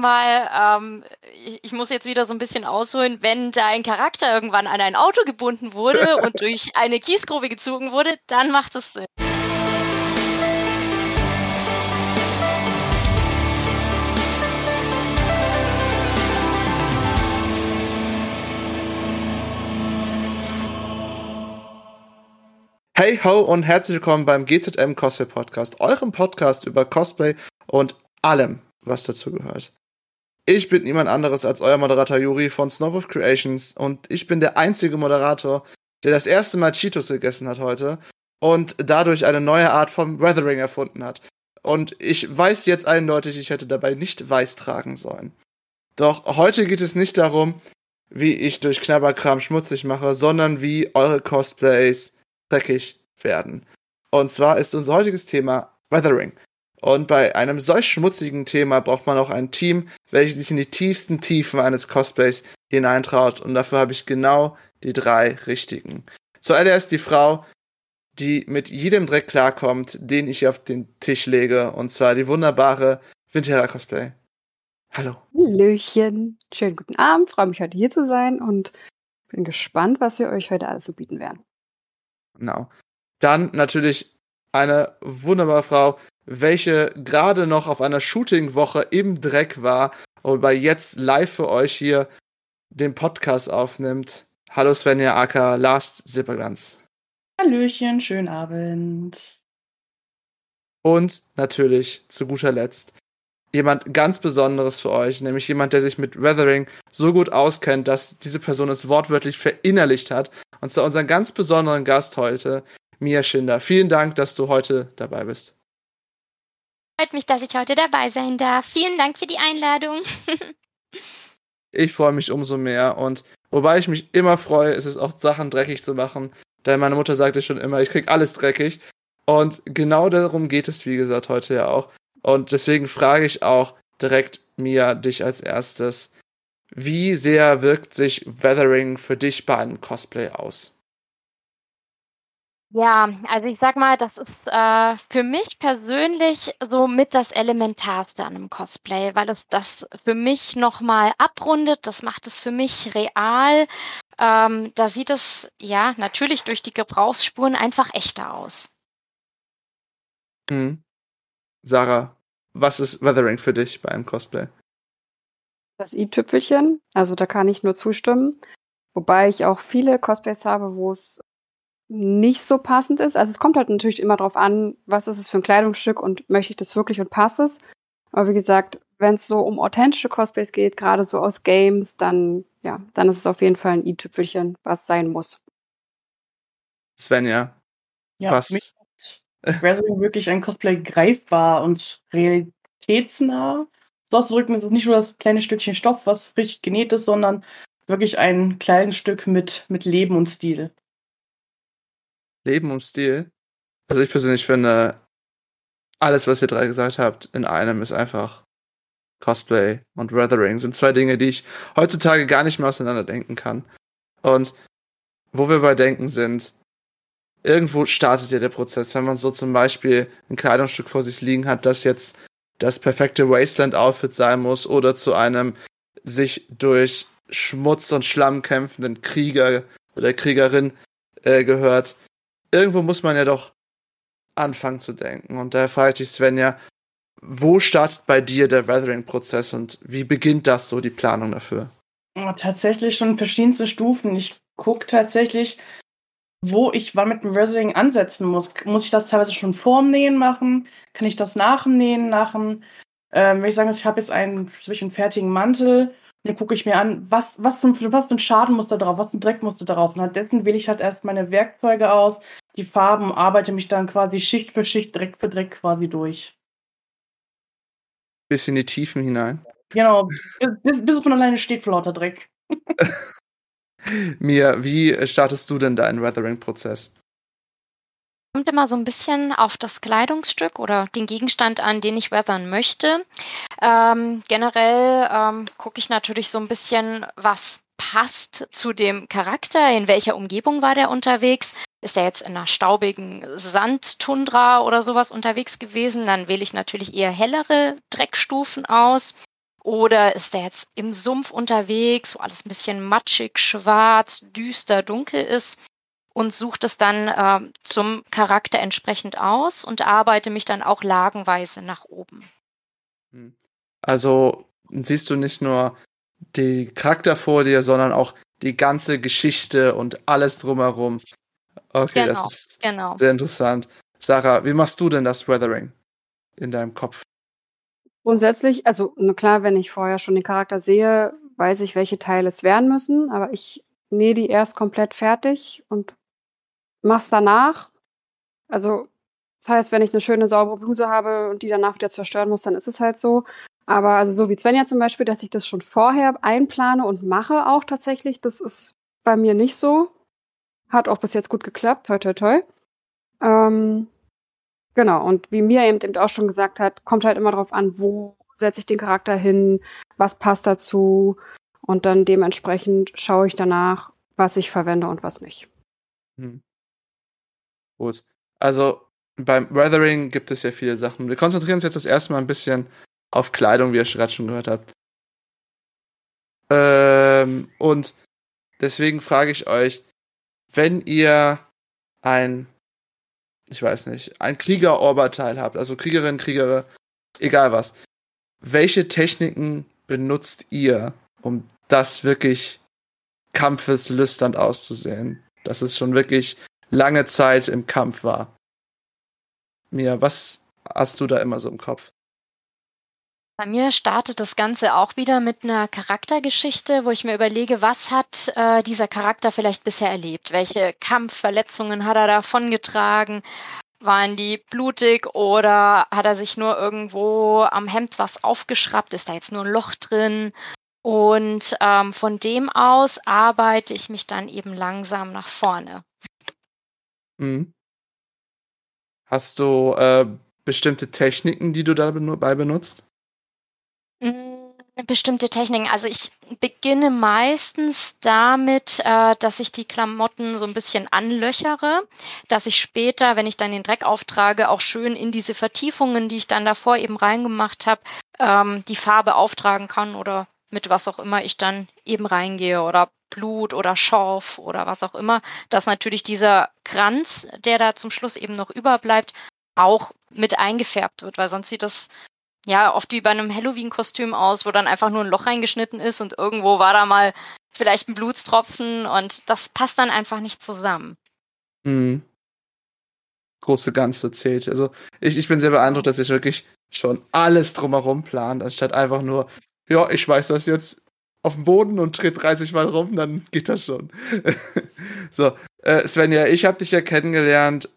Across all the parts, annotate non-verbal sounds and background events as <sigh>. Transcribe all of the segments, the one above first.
mal, ähm, ich, ich, muss jetzt wieder so ein bisschen ausholen, wenn dein Charakter irgendwann an ein Auto gebunden wurde <laughs> und durch eine Kiesgrube gezogen wurde, dann macht es Sinn. Hey ho und herzlich willkommen beim GZM Cosplay Podcast, eurem Podcast über Cosplay und allem, was dazu gehört. Ich bin niemand anderes als euer Moderator Juri von Snowwolf Creations und ich bin der einzige Moderator, der das erste Mal Cheetos gegessen hat heute und dadurch eine neue Art von Weathering erfunden hat. Und ich weiß jetzt eindeutig, ich hätte dabei nicht weiß tragen sollen. Doch heute geht es nicht darum, wie ich durch Knabberkram schmutzig mache, sondern wie eure Cosplays dreckig werden. Und zwar ist unser heutiges Thema Weathering. Und bei einem solch schmutzigen Thema braucht man auch ein Team, welches sich in die tiefsten Tiefen eines Cosplays hineintraut. Und dafür habe ich genau die drei richtigen. Zuallererst die Frau, die mit jedem Dreck klarkommt, den ich auf den Tisch lege. Und zwar die wunderbare Wintera Cosplay. Hallo. Hallöchen. Schönen guten Abend. Freue mich heute hier zu sein und bin gespannt, was wir euch heute alles so bieten werden. Genau. Dann natürlich eine wunderbare Frau, welche gerade noch auf einer Shooting-Woche im Dreck war, aber jetzt live für euch hier den Podcast aufnimmt. Hallo Svenja Acker, Last Zipperglanz. Hallöchen, schönen Abend. Und natürlich zu guter Letzt jemand ganz Besonderes für euch, nämlich jemand, der sich mit Weathering so gut auskennt, dass diese Person es wortwörtlich verinnerlicht hat. Und zwar unseren ganz besonderen Gast heute, Mia Schinder. Vielen Dank, dass du heute dabei bist. Freut mich, dass ich heute dabei sein darf. Vielen Dank für die Einladung. <laughs> ich freue mich umso mehr und wobei ich mich immer freue, ist es auch Sachen dreckig zu machen. Denn meine Mutter sagte schon immer, ich krieg alles dreckig. Und genau darum geht es, wie gesagt, heute ja auch. Und deswegen frage ich auch direkt Mia dich als erstes. Wie sehr wirkt sich Weathering für dich bei einem Cosplay aus? Ja, also ich sag mal, das ist äh, für mich persönlich so mit das Elementarste an einem Cosplay, weil es das für mich nochmal abrundet. Das macht es für mich real. Ähm, da sieht es ja natürlich durch die Gebrauchsspuren einfach echter aus. Mhm. Sarah, was ist Weathering für dich bei einem Cosplay? Das i-Tüpfelchen, also da kann ich nur zustimmen. Wobei ich auch viele Cosplays habe, wo es nicht so passend ist. Also es kommt halt natürlich immer darauf an, was ist es für ein Kleidungsstück und möchte ich das wirklich und passt es. Aber wie gesagt, wenn es so um authentische Cosplays geht, gerade so aus Games, dann ja, dann ist es auf jeden Fall ein i-Tüpfelchen, was sein muss. Svenja, ja, was? Wäre wirklich ein Cosplay greifbar und realitätsnah. So auszudrücken, ist es nicht nur das kleine Stückchen Stoff, was richtig genäht ist, sondern wirklich ein kleines Stück mit, mit Leben und Stil. Leben und Stil. Also ich persönlich finde, alles, was ihr drei gesagt habt, in einem ist einfach Cosplay und Weathering. Sind zwei Dinge, die ich heutzutage gar nicht mehr auseinanderdenken kann. Und wo wir bei Denken sind, irgendwo startet ja der Prozess, wenn man so zum Beispiel ein Kleidungsstück vor sich liegen hat, das jetzt das perfekte Wasteland-Outfit sein muss oder zu einem sich durch Schmutz und Schlamm kämpfenden Krieger oder Kriegerin äh, gehört, irgendwo muss man ja doch anfangen zu denken. Und daher frage ich dich, Svenja, wo startet bei dir der Weathering-Prozess und wie beginnt das so, die Planung dafür? Tatsächlich schon verschiedenste Stufen. Ich gucke tatsächlich, wo ich wann mit dem Weathering ansetzen muss. Muss ich das teilweise schon vorm Nähen machen? Kann ich das nach dem Nähen machen? Ähm, wenn ich sage, ich habe jetzt einen zwischen fertigen Mantel, dann gucke ich mir an, was, was, für, was für ein Schaden muss da drauf, was für ein Dreck muss da drauf. Und dessen wähle ich halt erst meine Werkzeuge aus, die Farben, arbeite mich dann quasi Schicht für Schicht, Dreck für Dreck quasi durch. Bis in die Tiefen hinein. Genau, bis, bis es von alleine steht vor lauter Dreck. <laughs> Mia, wie startest du denn deinen Weathering-Prozess? Kommt immer so ein bisschen auf das Kleidungsstück oder den Gegenstand an, den ich weathern möchte. Ähm, generell ähm, gucke ich natürlich so ein bisschen, was passt zu dem Charakter, in welcher Umgebung war der unterwegs. Ist er jetzt in einer staubigen Sandtundra oder sowas unterwegs gewesen, dann wähle ich natürlich eher hellere Dreckstufen aus. Oder ist der jetzt im Sumpf unterwegs, wo alles ein bisschen matschig, schwarz, düster, dunkel ist? Und suche das dann äh, zum Charakter entsprechend aus und arbeite mich dann auch lagenweise nach oben. Hm. Also siehst du nicht nur die Charakter vor dir, sondern auch die ganze Geschichte und alles drumherum. Okay, genau, das ist genau. sehr interessant. Sarah, wie machst du denn das Weathering in deinem Kopf? Grundsätzlich, also klar, wenn ich vorher schon den Charakter sehe, weiß ich, welche Teile es werden müssen, aber ich nähe die erst komplett fertig und mach's danach. Also, das heißt, wenn ich eine schöne, saubere Bluse habe und die danach wieder zerstören muss, dann ist es halt so. Aber also so wie Svenja zum Beispiel, dass ich das schon vorher einplane und mache auch tatsächlich, das ist bei mir nicht so. Hat auch bis jetzt gut geklappt, toi toi toi. Ähm, genau, und wie Mia eben, eben auch schon gesagt hat, kommt halt immer darauf an, wo setze ich den Charakter hin, was passt dazu und dann dementsprechend schaue ich danach, was ich verwende und was nicht. Hm. Gut. Also beim Weathering gibt es ja viele Sachen. Wir konzentrieren uns jetzt das erste Mal ein bisschen auf Kleidung, wie ihr gerade schon gehört habt. Ähm, und deswegen frage ich euch, wenn ihr ein, ich weiß nicht, ein Krieger-Oberteil habt, also Kriegerin, Krieger, egal was, welche Techniken benutzt ihr, um das wirklich kampfeslüsternd auszusehen? Dass es schon wirklich lange Zeit im Kampf war. Mia, was hast du da immer so im Kopf? Bei mir startet das Ganze auch wieder mit einer Charaktergeschichte, wo ich mir überlege, was hat äh, dieser Charakter vielleicht bisher erlebt? Welche Kampfverletzungen hat er davongetragen? Waren die blutig oder hat er sich nur irgendwo am Hemd was aufgeschraubt? Ist da jetzt nur ein Loch drin? Und ähm, von dem aus arbeite ich mich dann eben langsam nach vorne. Mhm. Hast du äh, bestimmte Techniken, die du dabei benutzt? Hm, bestimmte Techniken. Also ich beginne meistens damit, äh, dass ich die Klamotten so ein bisschen anlöchere, dass ich später, wenn ich dann den Dreck auftrage, auch schön in diese Vertiefungen, die ich dann davor eben reingemacht habe, ähm, die Farbe auftragen kann oder mit was auch immer ich dann eben reingehe oder Blut oder Schorf oder was auch immer, dass natürlich dieser Kranz, der da zum Schluss eben noch überbleibt, auch mit eingefärbt wird, weil sonst sieht das ja, oft wie bei einem Halloween-Kostüm aus, wo dann einfach nur ein Loch reingeschnitten ist und irgendwo war da mal vielleicht ein Blutstropfen und das passt dann einfach nicht zusammen. Mhm. Große Ganze zählt. Also ich, ich bin sehr beeindruckt, dass ich wirklich schon alles drumherum plant, anstatt einfach nur, ja, ich schmeiß das jetzt auf den Boden und dreht 30 Mal rum, dann geht das schon. <laughs> so, äh, Svenja, ich habe dich ja kennengelernt.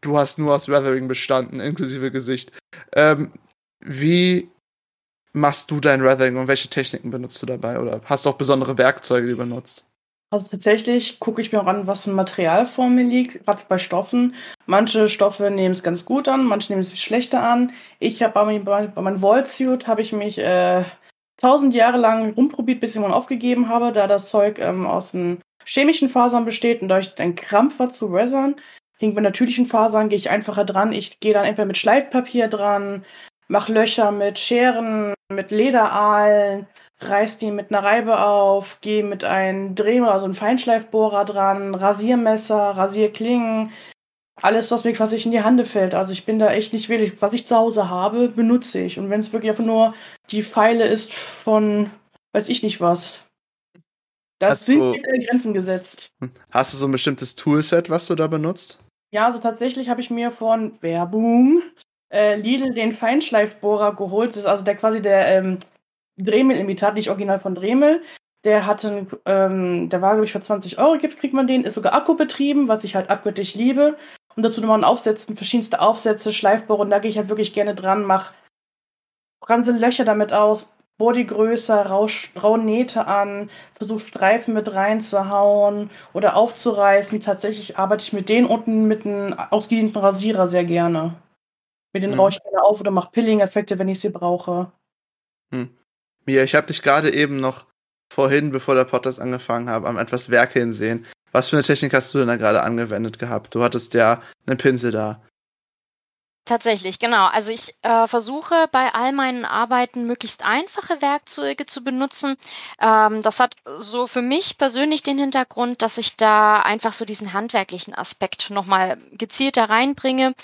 Du hast nur aus Weathering bestanden, inklusive Gesicht. Ähm, wie machst du dein Weathering und welche Techniken benutzt du dabei? Oder hast du auch besondere Werkzeuge, die du benutzt? Also tatsächlich gucke ich mir auch an, was ein Material vor mir liegt, gerade bei Stoffen. Manche Stoffe nehmen es ganz gut an, manche nehmen es schlechter an. Ich habe bei, bei, meinem Wallsuit habe ich mich äh, tausend Jahre lang rumprobiert, bis ich mal aufgegeben habe, da das Zeug ähm, aus den chemischen Fasern besteht und da ich ein Krampf war zu Resern, hing bei natürlichen Fasern, gehe ich einfacher dran. Ich gehe dann entweder mit Schleifpapier dran, mach Löcher mit Scheren, mit Lederaalen, reiß die mit einer Reibe auf, geh mit einem Dreh- also einem Feinschleifbohrer dran, Rasiermesser, Rasierklingen, alles, was mir quasi in die Hände fällt. Also ich bin da echt nicht willig. Was ich zu Hause habe, benutze ich. Und wenn es wirklich einfach nur die Pfeile ist von, weiß ich nicht was. Das sind du, Grenzen gesetzt. Hast du so ein bestimmtes Toolset, was du da benutzt? Ja, also tatsächlich habe ich mir von Werbung äh, Lidl den Feinschleifbohrer geholt. Das ist also der quasi der ähm, Dremel-Imitat, nicht original von Dremel. Der hatte, ähm, der war, glaube ich, für 20 Euro gibt, kriegt man den, ist sogar akkubetrieben, was ich halt abgöttisch liebe. Und dazu nochmal ein Aufsetzen, verschiedenste Aufsätze, Schleifbohrer, und da gehe ich halt wirklich gerne dran, mach franse Löcher damit aus, die größer, rau, rau Nähte an, versuche Streifen mit reinzuhauen oder aufzureißen. Tatsächlich arbeite ich mit denen unten mit einem ausgedienten Rasierer sehr gerne. Mit den hm. raue ich gerne auf oder mache Pilling-Effekte, wenn ich sie brauche. Hm. Mia, ich habe dich gerade eben noch vorhin, bevor der Podcast angefangen hat, am etwas Werke hinsehen. Was für eine Technik hast du denn da gerade angewendet gehabt? Du hattest ja einen Pinsel da. Tatsächlich, genau. Also ich äh, versuche bei all meinen Arbeiten möglichst einfache Werkzeuge zu benutzen. Ähm, das hat so für mich persönlich den Hintergrund, dass ich da einfach so diesen handwerklichen Aspekt nochmal gezielter reinbringe.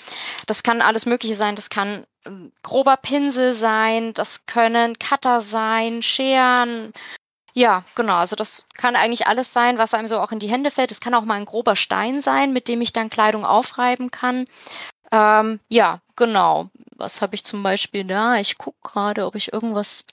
Das kann alles Mögliche sein. Das kann ähm, grober Pinsel sein, das können Cutter sein, Scheren. Ja, genau. Also das kann eigentlich alles sein, was einem so auch in die Hände fällt. Es kann auch mal ein grober Stein sein, mit dem ich dann Kleidung aufreiben kann. Ähm, ja, genau. Was habe ich zum Beispiel da? Ich gucke gerade, ob ich irgendwas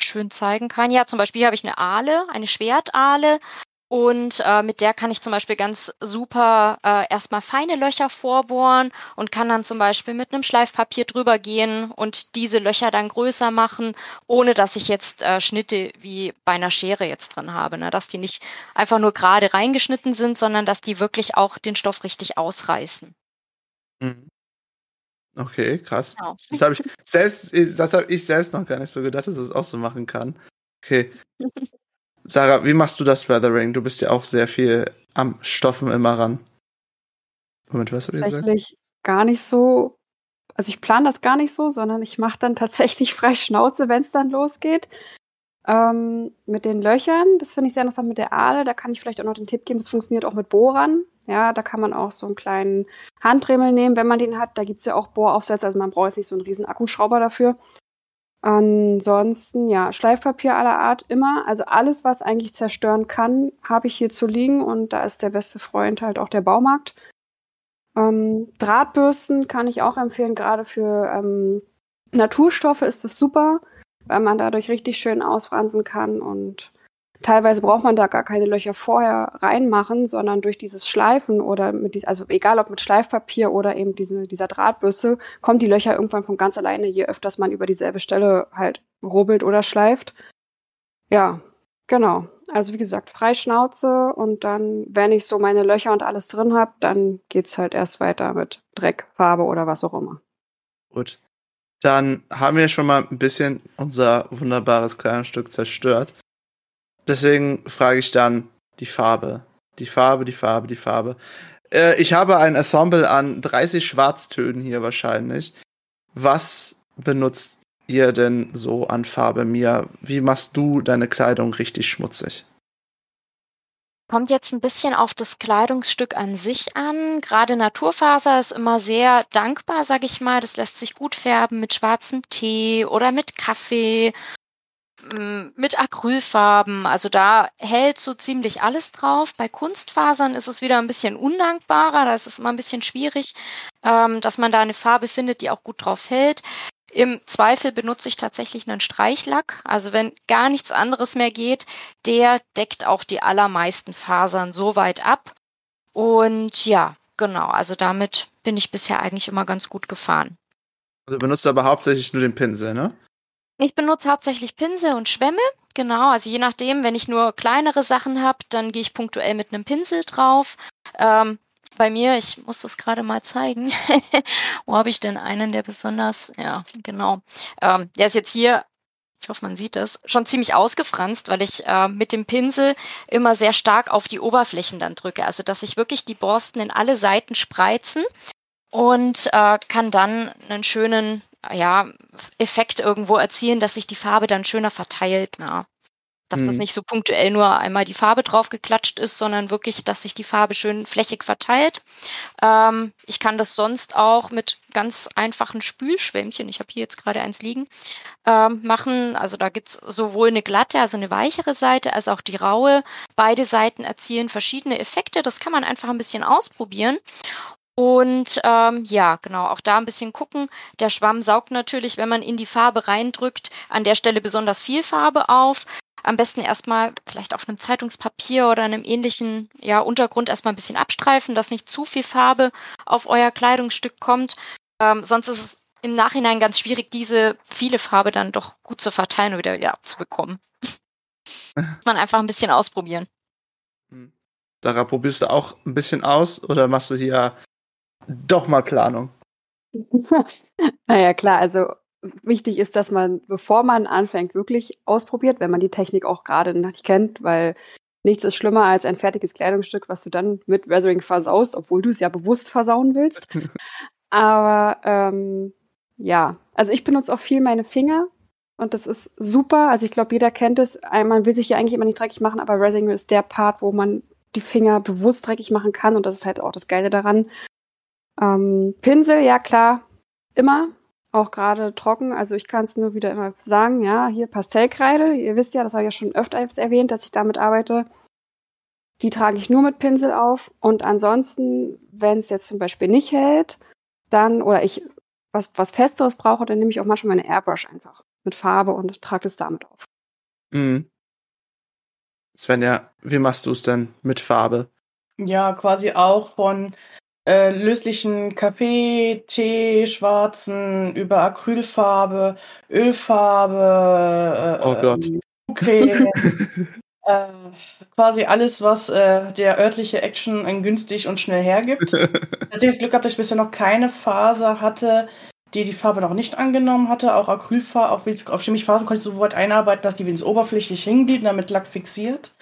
schön zeigen kann. Ja, zum Beispiel habe ich eine Aale, eine Schwertaale. Und äh, mit der kann ich zum Beispiel ganz super äh, erstmal feine Löcher vorbohren und kann dann zum Beispiel mit einem Schleifpapier drüber gehen und diese Löcher dann größer machen, ohne dass ich jetzt äh, Schnitte wie bei einer Schere jetzt drin habe. Ne? Dass die nicht einfach nur gerade reingeschnitten sind, sondern dass die wirklich auch den Stoff richtig ausreißen. Mhm. Okay, krass. Genau. Das habe ich selbst, das habe ich selbst noch gar nicht so gedacht, dass es das auch so machen kann. Okay. <laughs> Sarah, wie machst du das Weathering? Du bist ja auch sehr viel am Stoffen immer ran. Moment, was hast du Tatsächlich gar nicht so. Also ich plane das gar nicht so, sondern ich mache dann <laughs> tatsächlich frei Schnauze, wenn es dann losgeht. Ähm, mit den Löchern, das finde ich sehr interessant mit der Aale. Da kann ich vielleicht auch noch den Tipp geben, das funktioniert auch mit Bohrern. Ja, da kann man auch so einen kleinen Handremel nehmen, wenn man den hat. Da gibt's ja auch Bohraufsätze, also man braucht jetzt nicht so einen riesen Akkuschrauber dafür. Ansonsten, ja, Schleifpapier aller Art immer. Also alles, was eigentlich zerstören kann, habe ich hier zu liegen und da ist der beste Freund halt auch der Baumarkt. Ähm, Drahtbürsten kann ich auch empfehlen, gerade für ähm, Naturstoffe ist es super, weil man dadurch richtig schön ausfransen kann und Teilweise braucht man da gar keine Löcher vorher reinmachen, sondern durch dieses Schleifen oder mit also egal ob mit Schleifpapier oder eben diese, dieser Drahtbürste, kommen die Löcher irgendwann von ganz alleine, je öfters man über dieselbe Stelle halt rubbelt oder schleift. Ja, genau. Also wie gesagt, Freischnauze und dann, wenn ich so meine Löcher und alles drin habe, dann geht's halt erst weiter mit Dreck, Farbe oder was auch immer. Gut. Dann haben wir schon mal ein bisschen unser wunderbares Kleidungsstück zerstört. Deswegen frage ich dann die Farbe. Die Farbe, die Farbe, die Farbe. Äh, ich habe ein Ensemble an 30 Schwarztönen hier wahrscheinlich. Was benutzt ihr denn so an Farbe, Mia? Wie machst du deine Kleidung richtig schmutzig? Kommt jetzt ein bisschen auf das Kleidungsstück an sich an. Gerade Naturfaser ist immer sehr dankbar, sag ich mal. Das lässt sich gut färben mit schwarzem Tee oder mit Kaffee mit Acrylfarben. Also da hält so ziemlich alles drauf. Bei Kunstfasern ist es wieder ein bisschen undankbarer. Da ist es immer ein bisschen schwierig, ähm, dass man da eine Farbe findet, die auch gut drauf hält. Im Zweifel benutze ich tatsächlich einen Streichlack. Also wenn gar nichts anderes mehr geht, der deckt auch die allermeisten Fasern so weit ab. Und ja, genau. Also damit bin ich bisher eigentlich immer ganz gut gefahren. Also benutzt aber hauptsächlich nur den Pinsel, ne? Ich benutze hauptsächlich Pinsel und Schwämme. Genau, also je nachdem, wenn ich nur kleinere Sachen habe, dann gehe ich punktuell mit einem Pinsel drauf. Ähm, bei mir, ich muss das gerade mal zeigen. <laughs> Wo habe ich denn einen, der besonders, ja, genau. Ähm, der ist jetzt hier, ich hoffe, man sieht das, schon ziemlich ausgefranst, weil ich äh, mit dem Pinsel immer sehr stark auf die Oberflächen dann drücke. Also, dass ich wirklich die Borsten in alle Seiten spreizen und äh, kann dann einen schönen ja, Effekt irgendwo erzielen, dass sich die Farbe dann schöner verteilt. Na. Dass mhm. das nicht so punktuell nur einmal die Farbe drauf geklatscht ist, sondern wirklich, dass sich die Farbe schön flächig verteilt. Ähm, ich kann das sonst auch mit ganz einfachen Spülschwämmchen, ich habe hier jetzt gerade eins liegen, ähm, machen. Also da gibt's sowohl eine glatte, also eine weichere Seite, als auch die raue. Beide Seiten erzielen verschiedene Effekte. Das kann man einfach ein bisschen ausprobieren. Und ähm, ja, genau, auch da ein bisschen gucken. Der Schwamm saugt natürlich, wenn man in die Farbe reindrückt, an der Stelle besonders viel Farbe auf. Am besten erstmal vielleicht auf einem Zeitungspapier oder einem ähnlichen ja, Untergrund erstmal ein bisschen abstreifen, dass nicht zu viel Farbe auf euer Kleidungsstück kommt. Ähm, sonst ist es im Nachhinein ganz schwierig, diese viele Farbe dann doch gut zu verteilen und wieder, wieder abzubekommen. <laughs> Muss man einfach ein bisschen ausprobieren. Hm. Sarah, probierst du auch ein bisschen aus oder machst du hier doch mal Planung. <laughs> naja, klar, also wichtig ist, dass man, bevor man anfängt, wirklich ausprobiert, wenn man die Technik auch gerade nicht kennt, weil nichts ist schlimmer als ein fertiges Kleidungsstück, was du dann mit Weathering versaust, obwohl du es ja bewusst versauen willst. <laughs> Aber ähm, ja, also ich benutze auch viel meine Finger und das ist super. Also ich glaube, jeder kennt es. Man will sich ja eigentlich immer nicht dreckig machen, aber Resingle ist der Part, wo man die Finger bewusst dreckig machen kann und das ist halt auch das Geile daran. Ähm, Pinsel, ja klar, immer, auch gerade trocken. Also ich kann es nur wieder immer sagen, ja, hier Pastellkreide. Ihr wisst ja, das habe ich ja schon öfter erwähnt, dass ich damit arbeite. Die trage ich nur mit Pinsel auf. Und ansonsten, wenn es jetzt zum Beispiel nicht hält, dann, oder ich was, was Festeres brauche, dann nehme ich auch manchmal meine Airbrush einfach mit Farbe und trage es damit auf. Mhm. Svenja, wie machst du es denn mit Farbe? Ja, quasi auch von äh, löslichen Kaffee, Tee, schwarzen, über Acrylfarbe, Ölfarbe, äh, oh Gott. Creme, <laughs> äh, quasi alles, was äh, der örtliche Action günstig und schnell hergibt. <laughs> Tatsächlich Glück gehabt, dass ich bisher noch keine Faser hatte, die die Farbe noch nicht angenommen hatte. Auch Acrylfarbe, auch auf Chemiephasen konnte ich so weit einarbeiten, dass die wenigstens oberflächlich hingen blieben, damit Lack fixiert.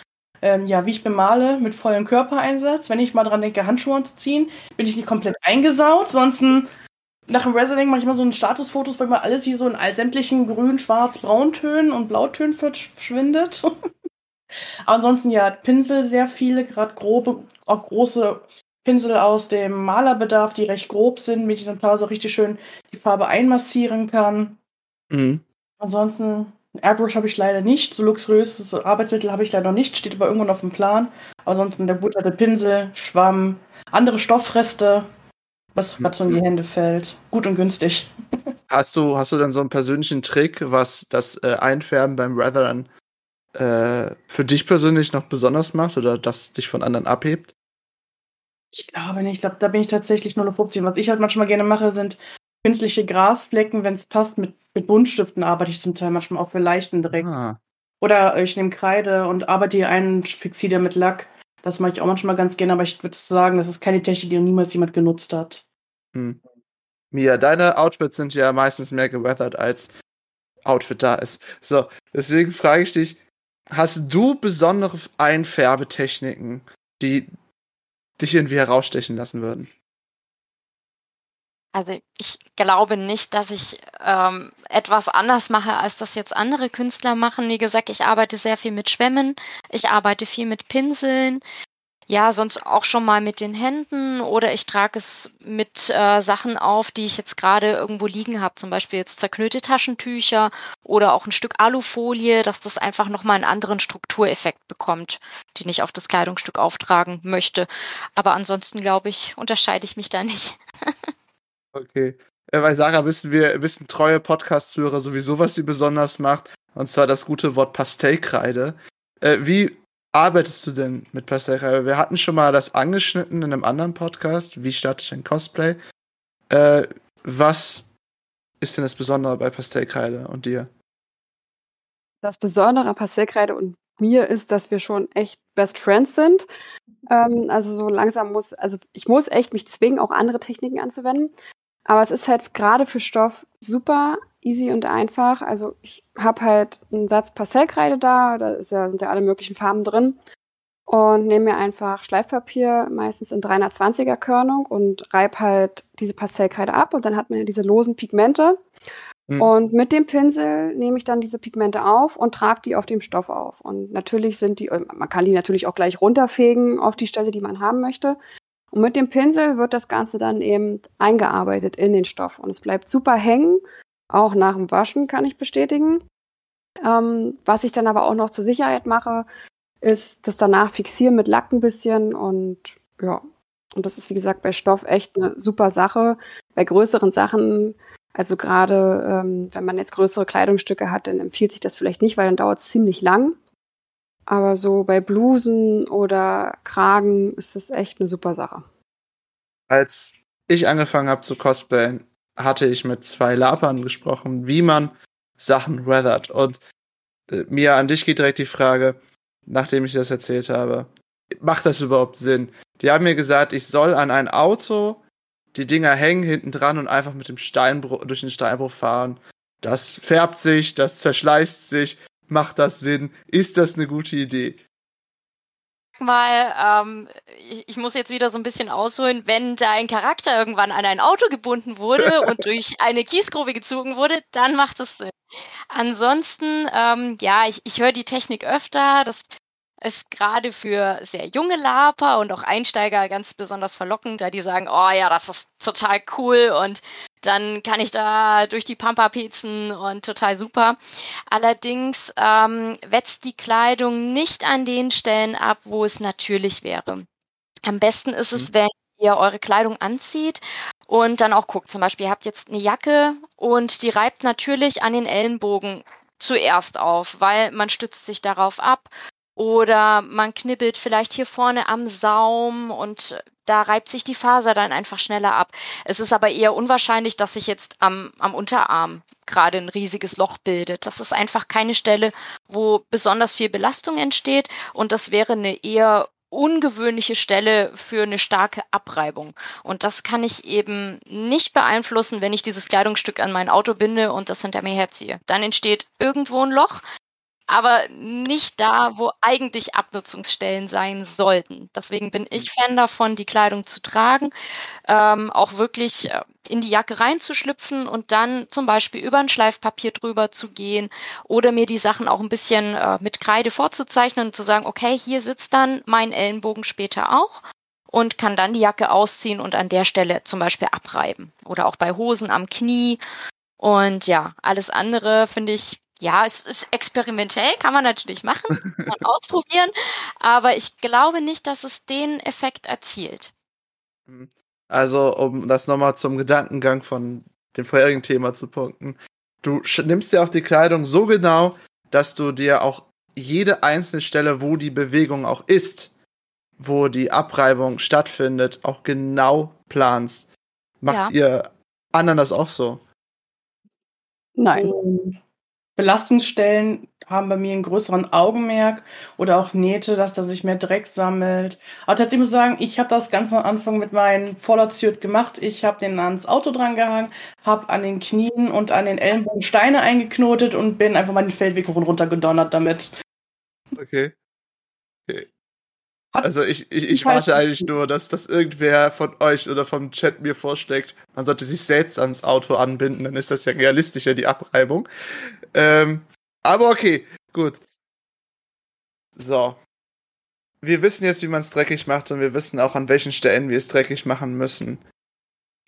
Ähm, ja, wie ich bemale, mit vollem Körpereinsatz. Wenn ich mal dran denke, Handschuhe anzuziehen, bin ich nicht komplett eingesaut. Sonst nach dem Resoning mache ich immer so ein Statusfotos, weil immer alles hier so in all sämtlichen grün, schwarz, brauntönen und blautönen verschwindet. <laughs> Ansonsten ja, Pinsel sehr viele, gerade grobe, auch große Pinsel aus dem Malerbedarf, die recht grob sind, mit denen man so richtig schön die Farbe einmassieren kann. Mhm. Ansonsten, Airbrush habe ich leider nicht. So luxuriöses Arbeitsmittel habe ich leider noch nicht, steht aber irgendwann auf dem Plan. Ansonsten der butterte Pinsel, Schwamm, andere Stoffreste, was gerade so in die Hände fällt. Gut und günstig. <laughs> Hast du, hast du dann so einen persönlichen Trick, was das äh, Einfärben beim Weathern äh, für dich persönlich noch besonders macht oder das dich von anderen abhebt? Ich glaube nicht. Ich glaube, da bin ich tatsächlich nur auf 15. Was ich halt manchmal gerne mache, sind künstliche Grasflecken, wenn es passt. Mit, mit Buntstiften arbeite ich zum Teil manchmal auch für leichten Dreck. Ah. Oder ich nehme Kreide und arbeite hier einen, fixiere mit Lack. Das mache ich auch manchmal ganz gerne, aber ich würde sagen, das ist keine Technik, die noch niemals jemand genutzt hat. Hm. Mia, deine Outfits sind ja meistens mehr geweathert als Outfit da ist. So, deswegen frage ich dich, hast du besondere Einfärbetechniken, die dich irgendwie herausstechen lassen würden? Also ich glaube nicht, dass ich ähm, etwas anders mache, als das jetzt andere Künstler machen. Wie gesagt, ich arbeite sehr viel mit Schwämmen, ich arbeite viel mit Pinseln, ja, sonst auch schon mal mit den Händen oder ich trage es mit äh, Sachen auf, die ich jetzt gerade irgendwo liegen habe, zum Beispiel jetzt zerknüllte Taschentücher oder auch ein Stück Alufolie, dass das einfach nochmal einen anderen Struktureffekt bekommt, den ich auf das Kleidungsstück auftragen möchte. Aber ansonsten, glaube ich, unterscheide ich mich da nicht. <laughs> okay. Ja, bei Sarah wissen wir, wissen treue Podcast-Zuhörer sowieso, was sie besonders macht. Und zwar das gute Wort Pastellkreide. Äh, wie arbeitest du denn mit Pastellkreide? Wir hatten schon mal das angeschnitten in einem anderen Podcast. Wie starte ich ein Cosplay? Äh, was ist denn das Besondere bei Pastellkreide und dir? Das Besondere an Pastellkreide und mir ist, dass wir schon echt Best Friends sind. Ähm, also so langsam muss, also ich muss echt mich zwingen, auch andere Techniken anzuwenden. Aber es ist halt gerade für Stoff super easy und einfach. Also ich habe halt einen Satz Pastellkreide da, da ja, sind ja alle möglichen Farben drin. Und nehme mir einfach Schleifpapier, meistens in 320er Körnung und reibe halt diese Pastellkreide ab und dann hat man ja diese losen Pigmente. Mhm. Und mit dem Pinsel nehme ich dann diese Pigmente auf und trage die auf dem Stoff auf. Und natürlich sind die, man kann die natürlich auch gleich runterfegen auf die Stelle, die man haben möchte. Und mit dem Pinsel wird das Ganze dann eben eingearbeitet in den Stoff. Und es bleibt super hängen. Auch nach dem Waschen kann ich bestätigen. Ähm, was ich dann aber auch noch zur Sicherheit mache, ist das danach fixieren mit Lack ein bisschen und ja. Und das ist, wie gesagt, bei Stoff echt eine super Sache. Bei größeren Sachen, also gerade ähm, wenn man jetzt größere Kleidungsstücke hat, dann empfiehlt sich das vielleicht nicht, weil dann dauert es ziemlich lang. Aber so bei Blusen oder Kragen ist das echt eine super Sache. Als ich angefangen habe zu cosplayen, hatte ich mit zwei Lapern gesprochen, wie man Sachen weathert. Und äh, mir an dich geht direkt die Frage, nachdem ich das erzählt habe, macht das überhaupt Sinn? Die haben mir gesagt, ich soll an ein Auto die Dinger hängen hinten dran und einfach mit dem Steinbruch durch den Steinbruch fahren. Das färbt sich, das zerschleißt sich, Macht das Sinn? Ist das eine gute Idee? mal, ähm, ich, ich, muss jetzt wieder so ein bisschen ausholen, wenn da ein Charakter irgendwann an ein Auto gebunden wurde <laughs> und durch eine Kiesgrube gezogen wurde, dann macht es Sinn. Ansonsten, ähm, ja, ich, ich höre die Technik öfter. Das ist gerade für sehr junge Laper und auch Einsteiger ganz besonders verlockend, da die sagen, oh ja, das ist total cool und dann kann ich da durch die Pampa pezen und total super. Allerdings ähm, wetzt die Kleidung nicht an den Stellen ab, wo es natürlich wäre. Am besten ist es, mhm. wenn ihr eure Kleidung anzieht und dann auch guckt. Zum Beispiel, ihr habt jetzt eine Jacke und die reibt natürlich an den Ellenbogen zuerst auf, weil man stützt sich darauf ab oder man knibbelt vielleicht hier vorne am Saum und da reibt sich die Faser dann einfach schneller ab. Es ist aber eher unwahrscheinlich, dass sich jetzt am, am Unterarm gerade ein riesiges Loch bildet. Das ist einfach keine Stelle, wo besonders viel Belastung entsteht und das wäre eine eher ungewöhnliche Stelle für eine starke Abreibung. Und das kann ich eben nicht beeinflussen, wenn ich dieses Kleidungsstück an mein Auto binde und das hinter mir herziehe. Dann entsteht irgendwo ein Loch, aber nicht da, wo eigentlich Abnutzungsstellen sein sollten. Deswegen bin ich Fan davon, die Kleidung zu tragen, ähm, auch wirklich äh, in die Jacke reinzuschlüpfen und dann zum Beispiel über ein Schleifpapier drüber zu gehen oder mir die Sachen auch ein bisschen äh, mit Kreide vorzuzeichnen und zu sagen, okay, hier sitzt dann mein Ellenbogen später auch und kann dann die Jacke ausziehen und an der Stelle zum Beispiel abreiben oder auch bei Hosen am Knie. Und ja, alles andere finde ich ja, es ist experimentell, kann man natürlich machen, kann man <laughs> ausprobieren, aber ich glaube nicht, dass es den Effekt erzielt. Mhm. Also, um das nochmal zum Gedankengang von dem vorherigen Thema zu punkten. Du nimmst dir auch die Kleidung so genau, dass du dir auch jede einzelne Stelle, wo die Bewegung auch ist, wo die Abreibung stattfindet, auch genau planst. Macht ja. ihr anderen das auch so? Nein. Belastungsstellen haben bei mir einen größeren Augenmerk oder auch Nähte, dass da sich mehr Dreck sammelt. Aber tatsächlich muss ich sagen, ich habe das ganz am Anfang mit meinem Vollerzürt gemacht. Ich habe den ans Auto dran gehangen, habe an den Knien und an den Ellenbogen Steine eingeknotet und bin einfach mal den Feldweg hoch und runter gedonnert damit. Okay. okay. Also ich, ich, ich warte eigentlich nur, dass, dass irgendwer von euch oder vom Chat mir vorschlägt, man sollte sich selbst ans Auto anbinden, dann ist das ja realistischer, die Abreibung. Ähm, aber okay, gut. So. Wir wissen jetzt, wie man es dreckig macht und wir wissen auch, an welchen Stellen wir es dreckig machen müssen.